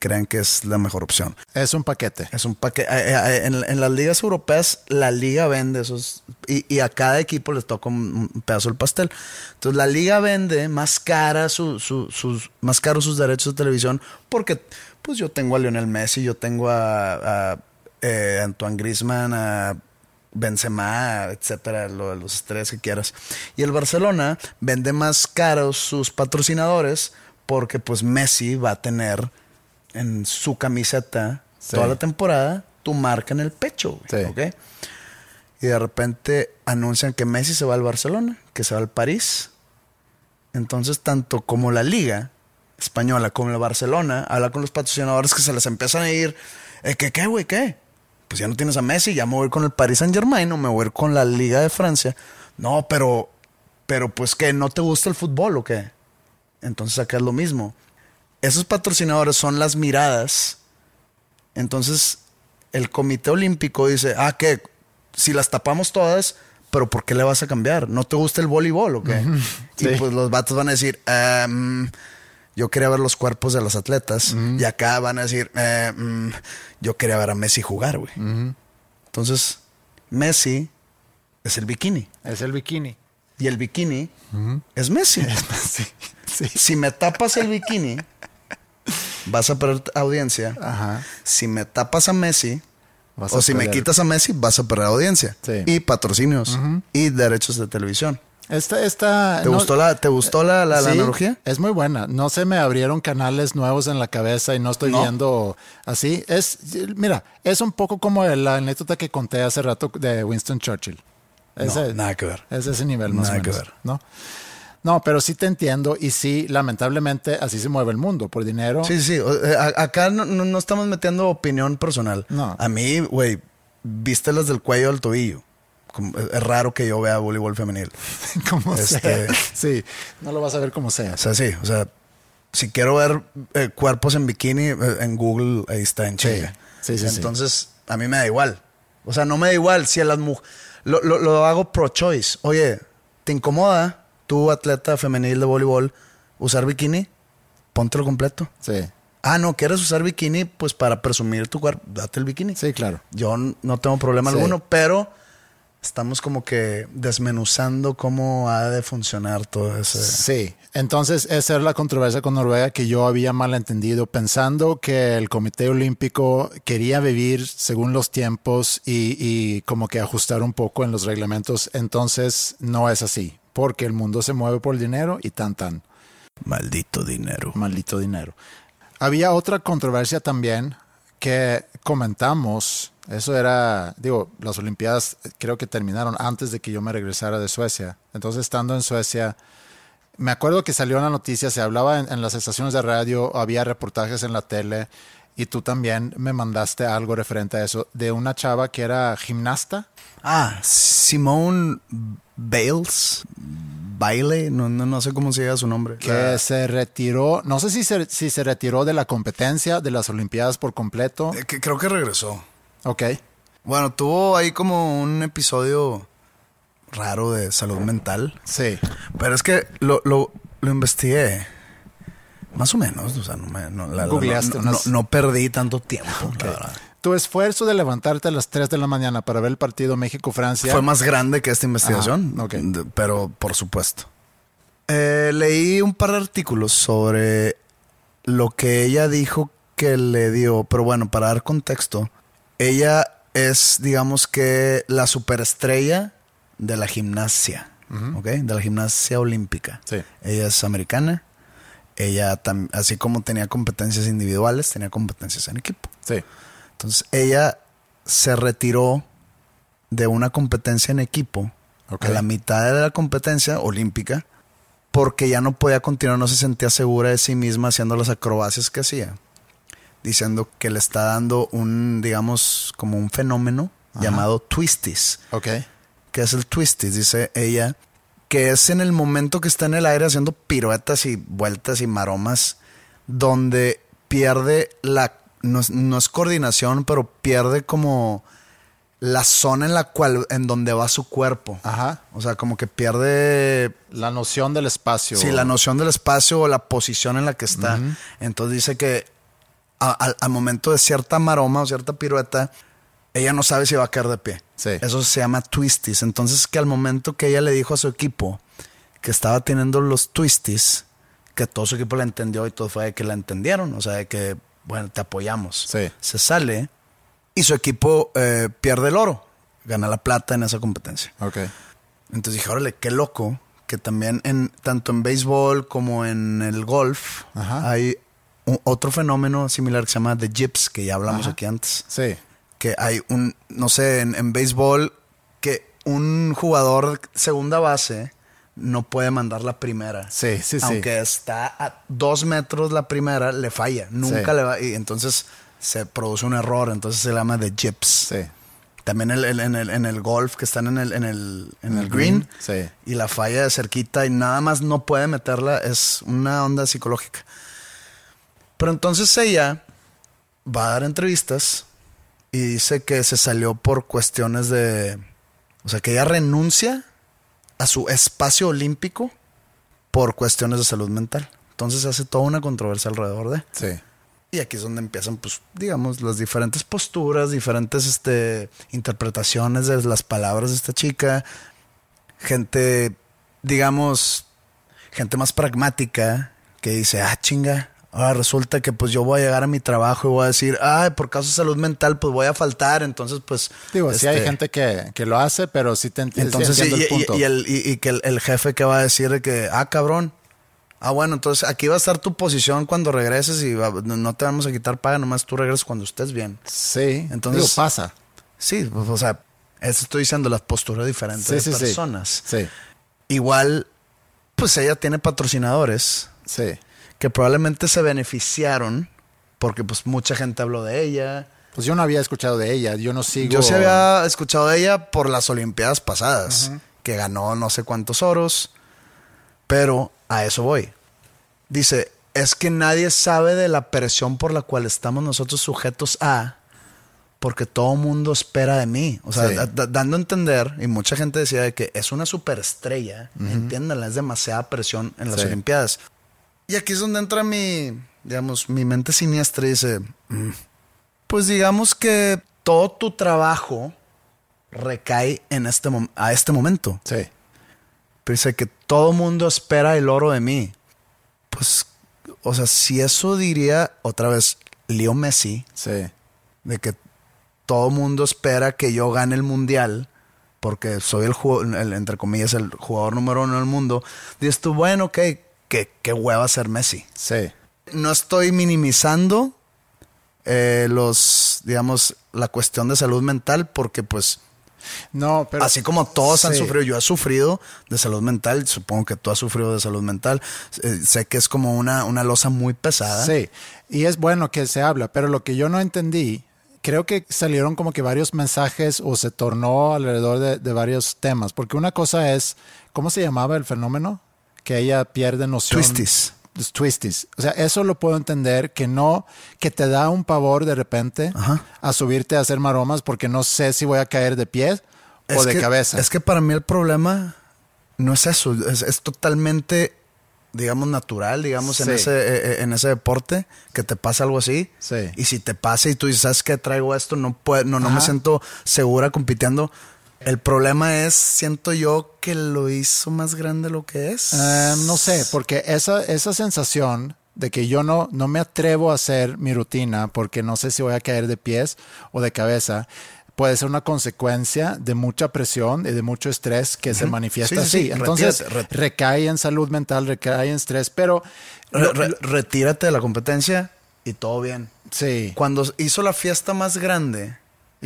creen que es la mejor opción. Es un paquete. Es un paquete. En, en las ligas europeas, la liga vende esos. Y, y a cada equipo les toca un, un pedazo del pastel. Entonces, la liga vende más cara su- su- sus, más caro sus derechos de televisión. Porque, pues, yo tengo a Lionel Messi, yo tengo a, a, eh, Antoine Griezmann, a Benzema, etcétera, lo- los estrellas que quieras. Y el Barcelona vende más caros sus patrocinadores. Porque, pues, Messi va a tener en su camiseta Sí. toda la temporada tu marca en el pecho. Y de repente anuncian que Messi se va al Barcelona, que se va al París. Entonces, tanto como la Liga Española como la Barcelona habla con los patrocinadores que se les empiezan a ir. Eh, ¿Qué, qué, güey? ¿Qué? Pues ya no tienes a Messi, ya me voy a ir con el Paris Saint Germain o me voy a ir con la Liga de Francia. No, pero, pero pues que no te gusta el fútbol o qué. Entonces acá es lo mismo. Esos patrocinadores son las miradas. Entonces, el Comité Olímpico dice, ah, que si las tapamos todas, pero ¿por qué le vas a cambiar? ¿No te gusta el voleibol o qué? Y pues los vatos van a decir, "Ah, mm, yo quería ver los cuerpos de los atletas. Y acá van a decir, "Eh, mm, yo quería ver a Messi jugar, güey. Entonces, Messi es el bikini. Es el bikini. Y el bikini es Messi. Sí. Sí. Si me tapas el bikini, vas a perder audiencia. Ajá. Si me tapas a Messi, Vas o a si me quitas a Messi, vas a perder audiencia. Sí. Y patrocinios. Y derechos de televisión. Esta, esta, ¿Te no- gustó la, te gustó la, la- la analogía? Es muy buena. No se me abrieron canales nuevos en la cabeza y no estoy No. viendo así. Es, mira, es un poco como la anécdota que conté hace rato de Winston Churchill. No, nada que ver. Es ese nivel más Nada o que ver. ¿no? No, pero sí te entiendo y sí, lamentablemente, así se mueve el mundo, por dinero. Sí, sí. eh, a- acá no, no- no estamos metiendo opinión personal. No. A mí, güey, viste las del cuello al tobillo. Es raro que yo vea voleibol femenil. como Este- sea. Sí, no lo vas a ver como sea. O sea, sí. O sea, si quiero ver eh, cuerpos en bikini, eh, en Google, ahí está en. Chile. Sí, sí, sí. Entonces, a mí me da igual. O sea, no me da igual si a las mujeres... Lo, lo- lo hago pro-choice. Oye, ¿te incomoda tú, atleta femenil de voleibol, usar bikini? Póntelo completo. Sí, Ah, no, ¿quieres usar bikini? Pues para presumir tu cuerpo, date el bikini. sí, claro. Yo no tengo problema Sí. alguno, pero estamos como que desmenuzando cómo ha de funcionar todo ese... Sí, entonces esa era la controversia con Noruega que yo había malentendido, pensando que el Comité Olímpico quería vivir según los tiempos y, y como que ajustar un poco en los reglamentos. Entonces no es así, porque el mundo se mueve por el dinero y tan tan, Maldito dinero. maldito dinero. Había otra controversia también que comentamos. Eso era, digo, las Olimpiadas creo que terminaron antes de que yo me regresara de Suecia. Entonces, estando en Suecia, me acuerdo que salió en la noticia, se hablaba en, en las estaciones de radio, había reportajes en la tele, y tú también me mandaste algo referente a eso, de una chava que era gimnasta. Ah, Simone Bales. Baile, no, no, no sé cómo se llama su nombre. que La- se retiró, no sé si se, si se retiró de la competencia de las Olimpiadas por completo. eh, que creo que regresó. Ok, Bueno, tuvo ahí como un episodio raro de salud mental. sí. Pero es que lo, lo, lo investigué. Más o menos, o sea, no, me, no, la- Googleaste no, no- unas- no perdí tanto tiempo, la verdad. tu esfuerzo de levantarte a las 3 de la mañana para ver el partido México-Francia. Fue más grande que esta investigación, Ajá, ok. de- pero por supuesto. Eh, leí un par de artículos sobre lo que ella dijo que le dio, pero bueno, para dar contexto, ella es, digamos que, la superestrella de la gimnasia, ¿ok? De la gimnasia olímpica. Sí. Ella es americana, ella, así como tenía competencias individuales, tenía competencias en equipo. Sí. Entonces ella se retiró de una competencia en equipo a la mitad de la competencia olímpica porque ya no podía continuar, no se sentía segura de sí misma haciendo las acrobacias que hacía. Diciendo que le está dando un, digamos, como un fenómeno llamado twisties. Ok. que es el twisties, dice ella, que es en el momento que está en el aire haciendo piruetas y vueltas y maromas, donde pierde la, no, es- no es coordinación, pero pierde como la zona en la cual, en donde va su cuerpo. Ajá. O sea, como que pierde La noción del espacio. Sí, la noción del espacio o la posición en la que está. Entonces dice que a- al, al momento de cierta maroma o cierta pirueta, ella no sabe si va a caer de pie. Sí. Eso se llama twisties. Entonces que al momento que ella le dijo a su equipo que estaba teniendo los twisties, que todo su equipo la entendió y todo fue de que la entendieron. O sea, de que, bueno, te apoyamos. Sí. Se sale y su equipo eh, pierde el oro. Gana la plata en esa competencia. Ok. Entonces dije, órale, qué loco que también en tanto en béisbol como en el golf Ajá. hay un- otro fenómeno similar que se llama The Jips, que ya hablamos Ajá. aquí antes. Sí. Que hay un, no sé, en, en béisbol, que un jugador segunda base no puede mandar la primera. Sí, sí, sí. Aunque está a dos metros la primera, le falla. Nunca Sí. le va. Y entonces se produce un error. Entonces se llama The Jips. Sí. También el- el- en, el, en el golf, que están en el, en el, en el el green, green, sí. y la falla de cerquita y nada más no puede meterla, es una onda psicológica. Pero entonces ella va a dar entrevistas y dice que se salió por cuestiones de... O sea, que ella renuncia a su espacio olímpico por cuestiones de salud mental. Entonces se hace toda una controversia alrededor de... Sí. Y aquí es donde empiezan, pues, digamos, las diferentes posturas, diferentes este, interpretaciones de las palabras de esta chica. Gente, digamos, gente más pragmática que dice, ah, chinga, ahora resulta que pues yo voy a llegar a mi trabajo y voy a decir, ay, por caso de salud mental, pues voy a faltar. Entonces, pues. Digo, sí hay este, gente que, que lo hace, pero sí te enti- sí entonces, entiendo y, el y- punto. y el, y- y que el, el jefe que va a decir de que, ah, cabrón. Ah, bueno, entonces aquí va a estar tu posición cuando regreses y va- no te vamos a quitar paga, nomás tú regresas cuando estés bien. sí. Entonces- Digo, pasa. Sí, pues, o sea, eso estoy diciendo las posturas diferentes Sí, de sí, sí. personas. Sí. Igual, pues ella tiene patrocinadores Sí. Que probablemente se beneficiaron porque pues mucha gente habló de ella. Pues yo no había escuchado de ella. Yo no sigo. Yo sí había escuchado de ella por las Olimpiadas pasadas, que ganó no sé cuántos oros, pero a eso voy. Dice, es que nadie sabe de la presión por la cual estamos nosotros sujetos a, porque todo mundo espera de mí. O sea, Sí. da- da- dando a entender, y mucha gente decía de que es una superestrella, entiéndanla, es demasiada presión en las Sí. Olimpiadas. Y aquí es donde entra mi, digamos, mi mente siniestra y dice, "Mm, pues digamos que todo tu trabajo recae en este a este momento. Sí. Pero dice que todo mundo espera el oro de mí. Pues, o sea, si eso diría otra vez Leo Messi, Sí. de que todo mundo espera que yo gane el mundial, porque soy el, entre comillas, el jugador número uno del mundo, dices tú, bueno, ok, qué, qué hueva ser Messi. Sí. No estoy minimizando eh, los, digamos, la cuestión de salud mental, porque pues No, pero. Así como todos han sufrido, yo he sufrido de salud mental, supongo que tú has sufrido de salud mental. Eh, sé que es como una, una losa muy pesada. Sí, y es bueno que se habla, pero lo que yo no entendí, creo que salieron como que varios mensajes o se tornó alrededor de, de varios temas, porque una cosa es, ¿cómo se llamaba el fenómeno? Que ella pierde noción. Twisties. Los twisties. O sea, eso lo puedo entender, que no, que te da un pavor de repente Ajá. a subirte a hacer maromas porque no sé si voy a caer de pie o Es de que- cabeza. Es que para mí el problema no es eso, es, es totalmente digamos, natural, digamos, en, ese, eh, eh, en ese deporte, que te pasa algo así. Sí. Y si te pasa y tú dices, ¿sabes qué? Traigo esto, no, puedo, no, no me siento segura compitiendo. El problema es, siento yo, que lo hizo más grande lo que es. Eh, no sé, porque esa, esa sensación de que yo no, no me atrevo a hacer mi rutina porque no sé si voy a caer de pies o de cabeza, puede ser una consecuencia de mucha presión y de mucho estrés que se manifiesta Sí, sí, así. sí, Entonces, retírate, ret- recae en salud mental, recae en estrés, pero Re- re- retírate de la competencia y todo bien. sí, Cuando hizo la fiesta más grande,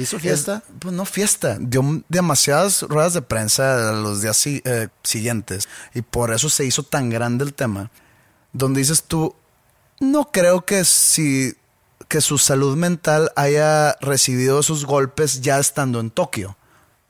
hizo fiesta. Es- pues no fiesta. Dio demasiadas ruedas de prensa los días eh, siguientes. Y por eso se hizo tan grande el tema. Donde dices tú, no creo que si que su salud mental haya recibido esos golpes ya estando en Tokio.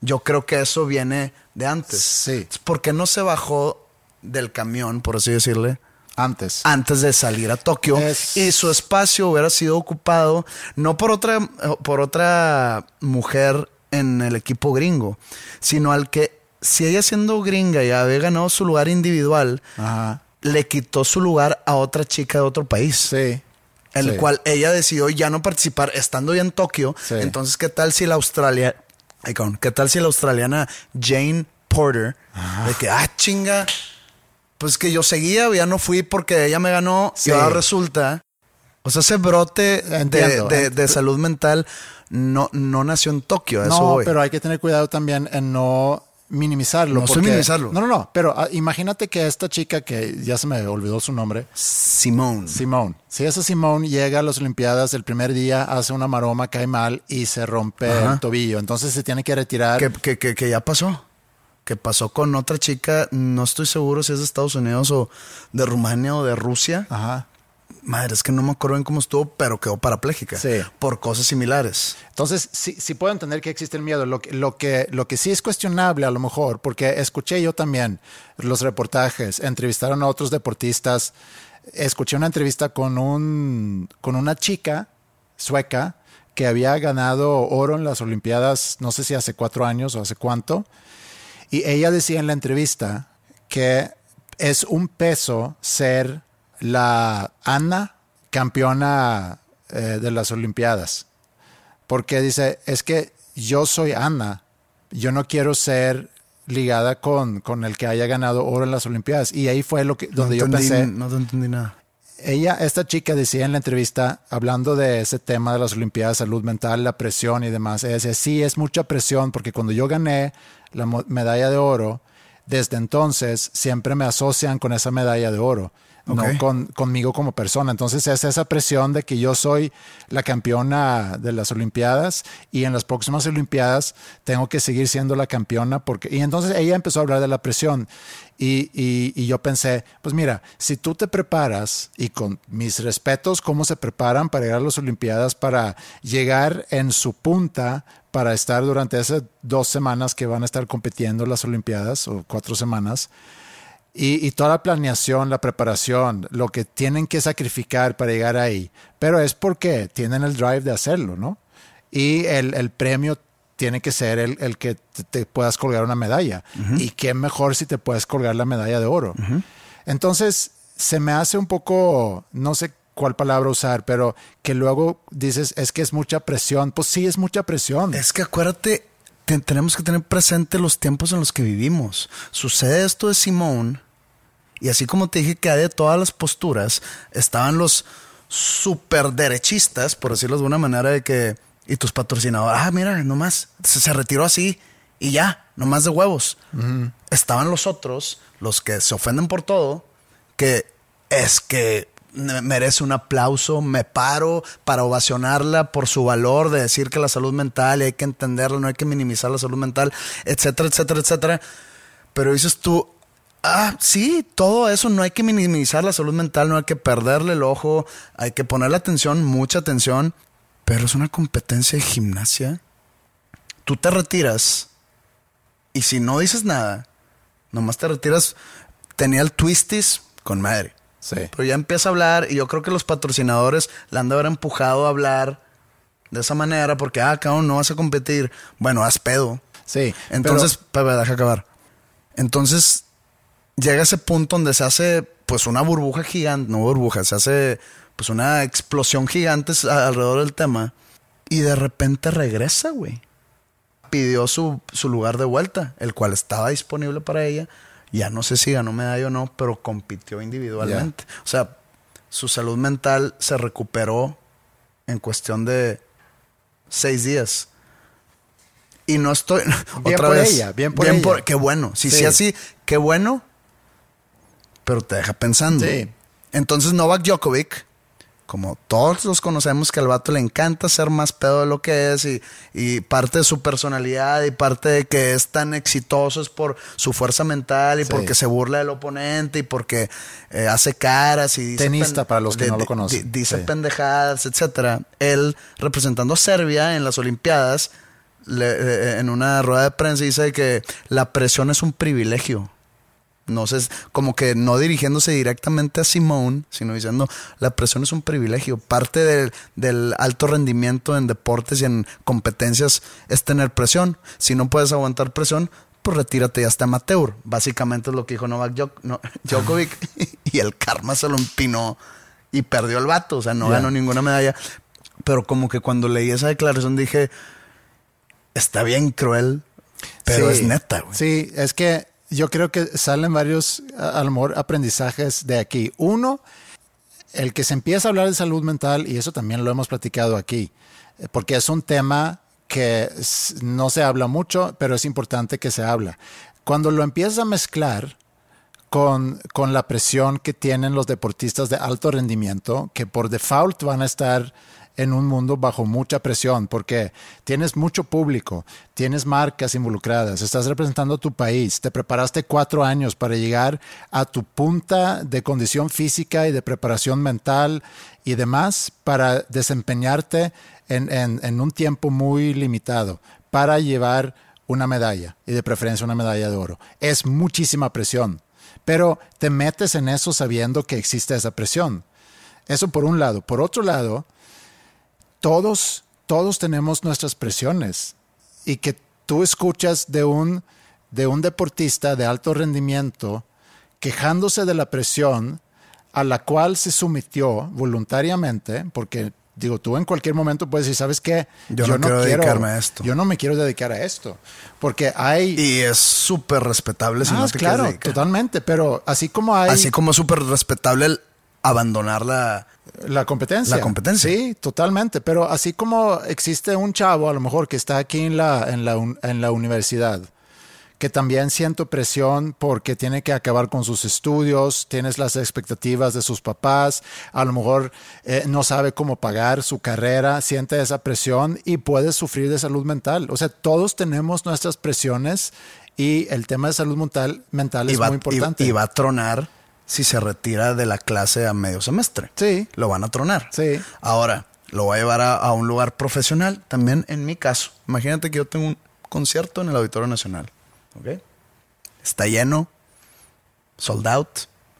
Yo creo que eso viene de antes. Sí. ¿Por qué no se bajó del camión, por así decirle? Antes. antes de salir a Tokio Es- y su espacio hubiera sido ocupado no por otra por otra mujer en el equipo gringo, sino al que si ella siendo gringa y había ganado su lugar individual, Ajá. le quitó su lugar a otra chica de otro país. Sí. El Sí. cual ella decidió ya no participar estando ya en Tokio. Sí. Entonces, ¿qué tal si la Australia, qué tal si la australiana Jane Porter, de que, ah, chinga, pues que yo seguía, ya no fui porque ella me ganó Sí. y ahora resulta, o sea, ese brote de, Entiendo. de- de salud mental no, no nació en Tokio, a eso No, voy. pero hay que tener cuidado también en no minimizarlo. No porque- minimizarlo. No, no, no. Pero ah, imagínate que esta chica que ya se me olvidó su nombre, Simone. Simone. Si esa Simone llega a las Olimpiadas el primer día, hace una maroma, cae mal y se rompe Ajá. el tobillo. Entonces se tiene que retirar. que, que, que, que ya pasó. Que pasó con otra chica, no estoy seguro si es de Estados Unidos o de Rumania o de Rusia. Ajá. Madre, es que no me acuerdo bien cómo estuvo, pero quedó parapléjica. Sí. Por cosas similares. Entonces, sí, sí puedo entender que existe el miedo. Lo que, lo, que, lo que sí es cuestionable a lo mejor, porque escuché yo también los reportajes, entrevistaron a otros deportistas. Escuché una entrevista con, un, con una chica sueca que había ganado oro en las Olimpiadas, no sé si hace cuatro años o hace cuánto. Y ella decía en la entrevista que es un peso ser la Ana campeona eh, de las Olimpiadas. Porque dice, es que yo soy Ana, yo no quiero ser ligada con, con el que haya ganado oro en las Olimpiadas. Y ahí fue lo que, donde no yo pensé, No te entendí nada. ella, esta chica decía en la entrevista, hablando de ese tema de las Olimpiadas, salud mental, la presión y demás, ella decía, sí, es mucha presión porque cuando yo gané la medalla de oro, desde entonces siempre me asocian con esa medalla de oro, no con, conmigo como persona. Entonces es esa presión de que yo soy la campeona de las Olimpiadas y en las próximas Olimpiadas tengo que seguir siendo la campeona porque... Y entonces ella empezó a hablar de la presión y, y- y yo pensé, pues mira, si tú te preparas y con mis respetos, cómo se preparan para llegar a las Olimpiadas, para llegar en su punta, para estar durante esas dos semanas que van a estar compitiendo las Olimpiadas o cuatro semanas. Y, y toda la planeación, la preparación, lo que tienen que sacrificar para llegar ahí. Pero es porque tienen el drive de hacerlo, ¿no? Y el, el premio tiene que ser el, el que te, te puedas colgar una medalla. Y qué mejor si te puedes colgar la medalla de oro. Entonces, se me hace un poco, no sé cuál palabra usar, pero que luego dices, es que es mucha presión. Pues sí, es mucha presión. Es que acuérdate, te- tenemos que tener presente los tiempos en los que vivimos. Sucede esto de Simón, y así como te dije que hay de todas las posturas, estaban los super derechistas, por decirlo de una manera, de que, y tus patrocinadores, ah, mira, nomás, se, se retiró así, y ya, nomás de huevos. Estaban los otros, los que se ofenden por todo, que es que merece un aplauso, me paro para ovacionarla por su valor de decir que la salud mental y hay que entenderla, no hay que minimizar la salud mental, etcétera, etcétera, etcétera. Pero dices tú, ah, sí, todo eso, no hay que minimizar la salud mental, no hay que perderle el ojo, hay que ponerle atención, mucha atención, pero es una competencia de gimnasia. Tú te retiras y si no dices nada, nomás te retiras, tenía el twisties con madre. Sí. Pero ya empieza a hablar y yo creo que los patrocinadores la han de haber empujado a hablar de esa manera porque, ah, cabrón, no vas a competir. Bueno, haz pedo. Sí. Entonces, pero, deja acabar. Entonces, llega ese punto donde se hace pues una burbuja gigante, no burbuja, se hace pues una explosión gigante alrededor del tema y de repente regresa, güey. Pidió su, su lugar de vuelta, el cual estaba disponible para ella. Ya no sé si ganó medalla o no, pero compitió individualmente. O sea, su salud mental se recuperó en cuestión de seis días. Y no estoy. Bien otra por vez. ella, bien por ella. qué bueno. Si sí. Sí. así, qué bueno. Pero te deja pensando. Sí. Entonces, Novak Djokovic, como todos los conocemos, que al vato le encanta ser más pedo de lo que es, y, y parte de su personalidad y parte de que es tan exitoso es por su fuerza mental y Sí. porque se burla del oponente y porque eh, hace caras y dice. Tenista, para los que de- no lo conocen. di- dice Sí. pendejadas, etcétera. Él, representando a Serbia en las Olimpiadas, le- eh, en una rueda de prensa dice que la presión es un privilegio. No sé, es como que no dirigiéndose directamente a Simone, sino diciendo la presión es un privilegio. Parte del, del alto rendimiento en deportes y en competencias es tener presión. Si no puedes aguantar presión, pues retírate y hasta amateur. Básicamente es lo que dijo Novak Djok- no- Djokovic. y el karma se lo empinó y perdió el vato. O sea, no Ya. ganó ninguna medalla. Pero como que cuando leí esa declaración dije, está bien cruel, pero Sí. es neta, güey. Sí, es que yo creo que salen varios, aprendizajes de aquí. Uno, el que se empieza a hablar de salud mental, y eso también lo hemos platicado aquí, eh, porque es un tema que no se habla mucho, pero es importante que se habla. Cuando lo empiezas a mezclar con, con la presión que tienen los deportistas de alto rendimiento, que por default van a estar en un mundo bajo mucha presión, porque tienes mucho público, tienes marcas involucradas, estás representando a tu país, te preparaste cuatro años para llegar a tu punta de condición física y de preparación mental y demás para desempeñarte en, un tiempo muy limitado, para llevar una medalla y de preferencia una medalla de oro. Es muchísima presión, pero te metes en eso sabiendo que existe esa presión. Eso por un lado. Por otro lado, todos, todos tenemos nuestras presiones y que tú escuchas de un, de un deportista de alto rendimiento quejándose de la presión a la cual se sometió voluntariamente, porque digo, tú en cualquier momento puedes decir, ¿sabes qué? Yo no quiero dedicarme a esto. Yo no me quiero dedicar a esto, porque hay... Y es súper respetable si Ah, no te claro, totalmente, pero así como hay... Así como súper respetable el abandonar la... La competencia. La competencia. Sí, totalmente. Pero así como existe un chavo, a lo mejor, que está aquí en la, en la, en la universidad, que también siente presión porque tiene que acabar con sus estudios, tienes las expectativas de sus papás, a lo mejor eh, no sabe cómo pagar su carrera, siente esa presión y puede sufrir de salud mental. O sea, todos tenemos nuestras presiones y el tema de salud mental, mental es va, muy importante. y- y va a tronar si se retira de la clase a medio semestre. Sí. Lo van a tronar. Sí. Ahora, lo voy a llevar a, a un lugar profesional. También en mi caso. Imagínate que yo tengo un concierto en el Auditorio Nacional. ¿Ok? Está lleno. Sold out.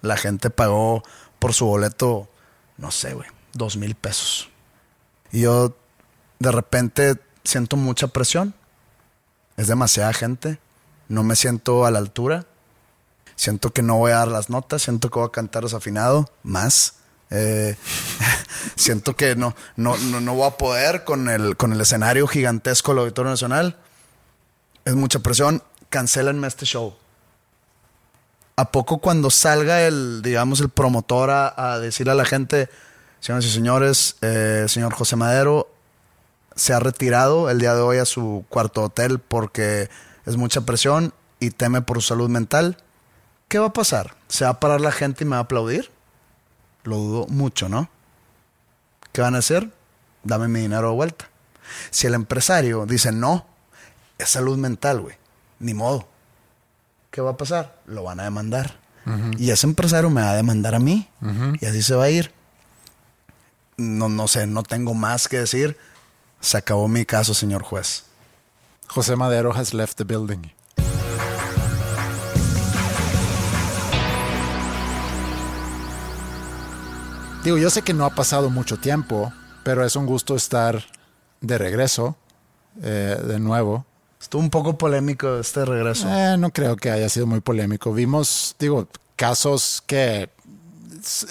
La gente pagó por su boleto, no sé, güey, dos mil pesos. Y yo de repente siento mucha presión. Es demasiada gente. No me siento a la altura. Siento que no voy a dar las notas. Siento que voy a cantar desafinado. Más. Eh, siento que no, no, no, no voy a poder con el, con el escenario gigantesco del Auditorio Nacional. Es mucha presión. Cancelenme este show. ¿A poco cuando salga el, digamos, el promotor a, a decirle a la gente, señoras y señores, eh, señor José Madero se ha retirado el día de hoy a su cuarto hotel porque es mucha presión y teme por su salud mental? ¿Qué va a pasar? ¿Se va a parar la gente y me va a aplaudir? Lo dudo mucho, ¿no? ¿Qué van a hacer? Dame mi dinero de vuelta. Si el empresario dice no, es salud mental, güey. Ni modo. ¿Qué va a pasar? Lo van a demandar. Y ese empresario me va a demandar a mí. Y así se va a ir. No, no sé, no tengo más que decir. Se acabó mi caso, señor juez. José Madero has left the building. Digo, yo sé que no ha pasado mucho tiempo, pero es un gusto estar de regreso, eh, de nuevo. Estuvo un poco polémico este regreso. Eh, no creo que haya sido muy polémico. Vimos, digo, casos que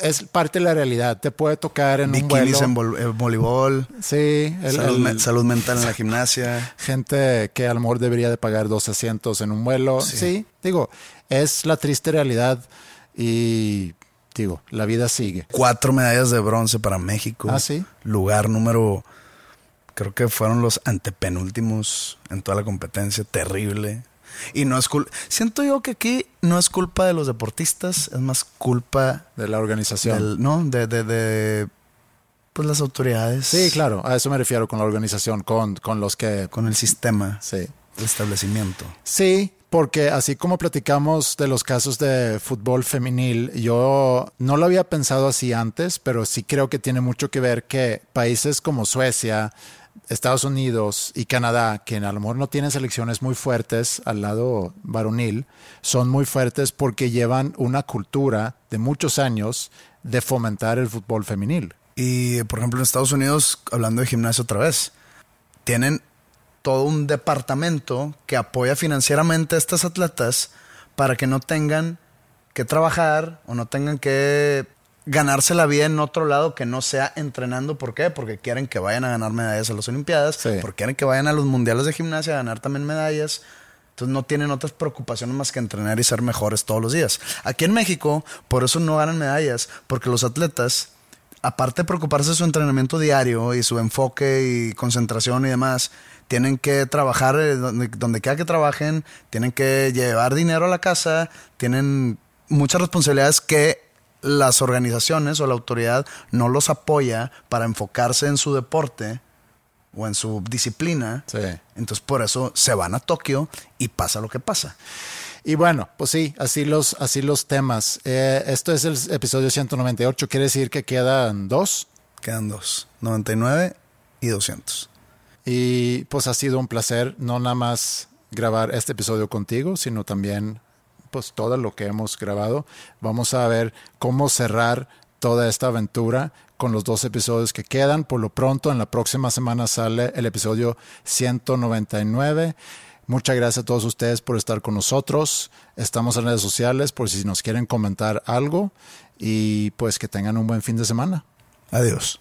es, parte de la realidad. Te puede tocar en un Bikinis vuelo. en vol- en voleibol, Sí, el- salud, el- me- salud mental en la gimnasia. gente que a lo mejor debería de pagar dos asientos en un vuelo. Sí. digo, es la triste realidad y la vida sigue. Cuatro medallas de bronce para México. Ah, sí. Lugar número, creo que fueron los antepenúltimos en toda la competencia. Terrible. Y no es culpa. Siento yo que aquí no es culpa de los deportistas, es más culpa De la organización. del, no, de, de, de, pues las autoridades. Sí, claro, a eso me refiero con la organización, con, con los que... Con el sistema, Sí. el establecimiento. Sí, porque así como platicamos de los casos de fútbol femenil, yo no lo había pensado así antes, pero sí creo que tiene mucho que ver que países como Suecia, Estados Unidos y Canadá, que a lo mejor no tienen selecciones muy fuertes al lado varonil, son muy fuertes porque llevan una cultura de muchos años de fomentar el fútbol femenil. Y por ejemplo en Estados Unidos, hablando de gimnasio otra vez, tienen todo un departamento que apoya financieramente a estas atletas para que no tengan que trabajar o no tengan que ganarse la vida en otro lado que no sea entrenando. ¿Por qué? Porque quieren que vayan a ganar medallas a las Olimpiadas, Sí. porque quieren que vayan a los mundiales de gimnasia a ganar también medallas. Entonces no tienen otras preocupaciones más que entrenar y ser mejores todos los días. Aquí en México, por eso no ganan medallas, porque los atletas, aparte de preocuparse de su entrenamiento diario y su enfoque y concentración y demás, tienen que trabajar eh, donde, donde quiera que trabajen, tienen que llevar dinero a la casa, tienen muchas responsabilidades que las organizaciones o la autoridad no los apoya para enfocarse en su deporte o en su disciplina. Sí. Entonces por eso se van a Tokio y pasa lo que pasa. Y bueno, pues sí, así los, así los temas. Eh, esto es el episodio 198, quiere decir que quedan dos. Quedan dos, 99 y 200. Y pues ha sido un placer no nada más grabar este episodio contigo, sino también pues todo lo que hemos grabado. Vamos a ver cómo cerrar toda esta aventura con los dos episodios que quedan. Por lo pronto, en la próxima semana sale el episodio 199. Muchas gracias a todos ustedes por estar con nosotros. Estamos en redes sociales por si nos quieren comentar algo y pues que tengan un buen fin de semana. Adiós.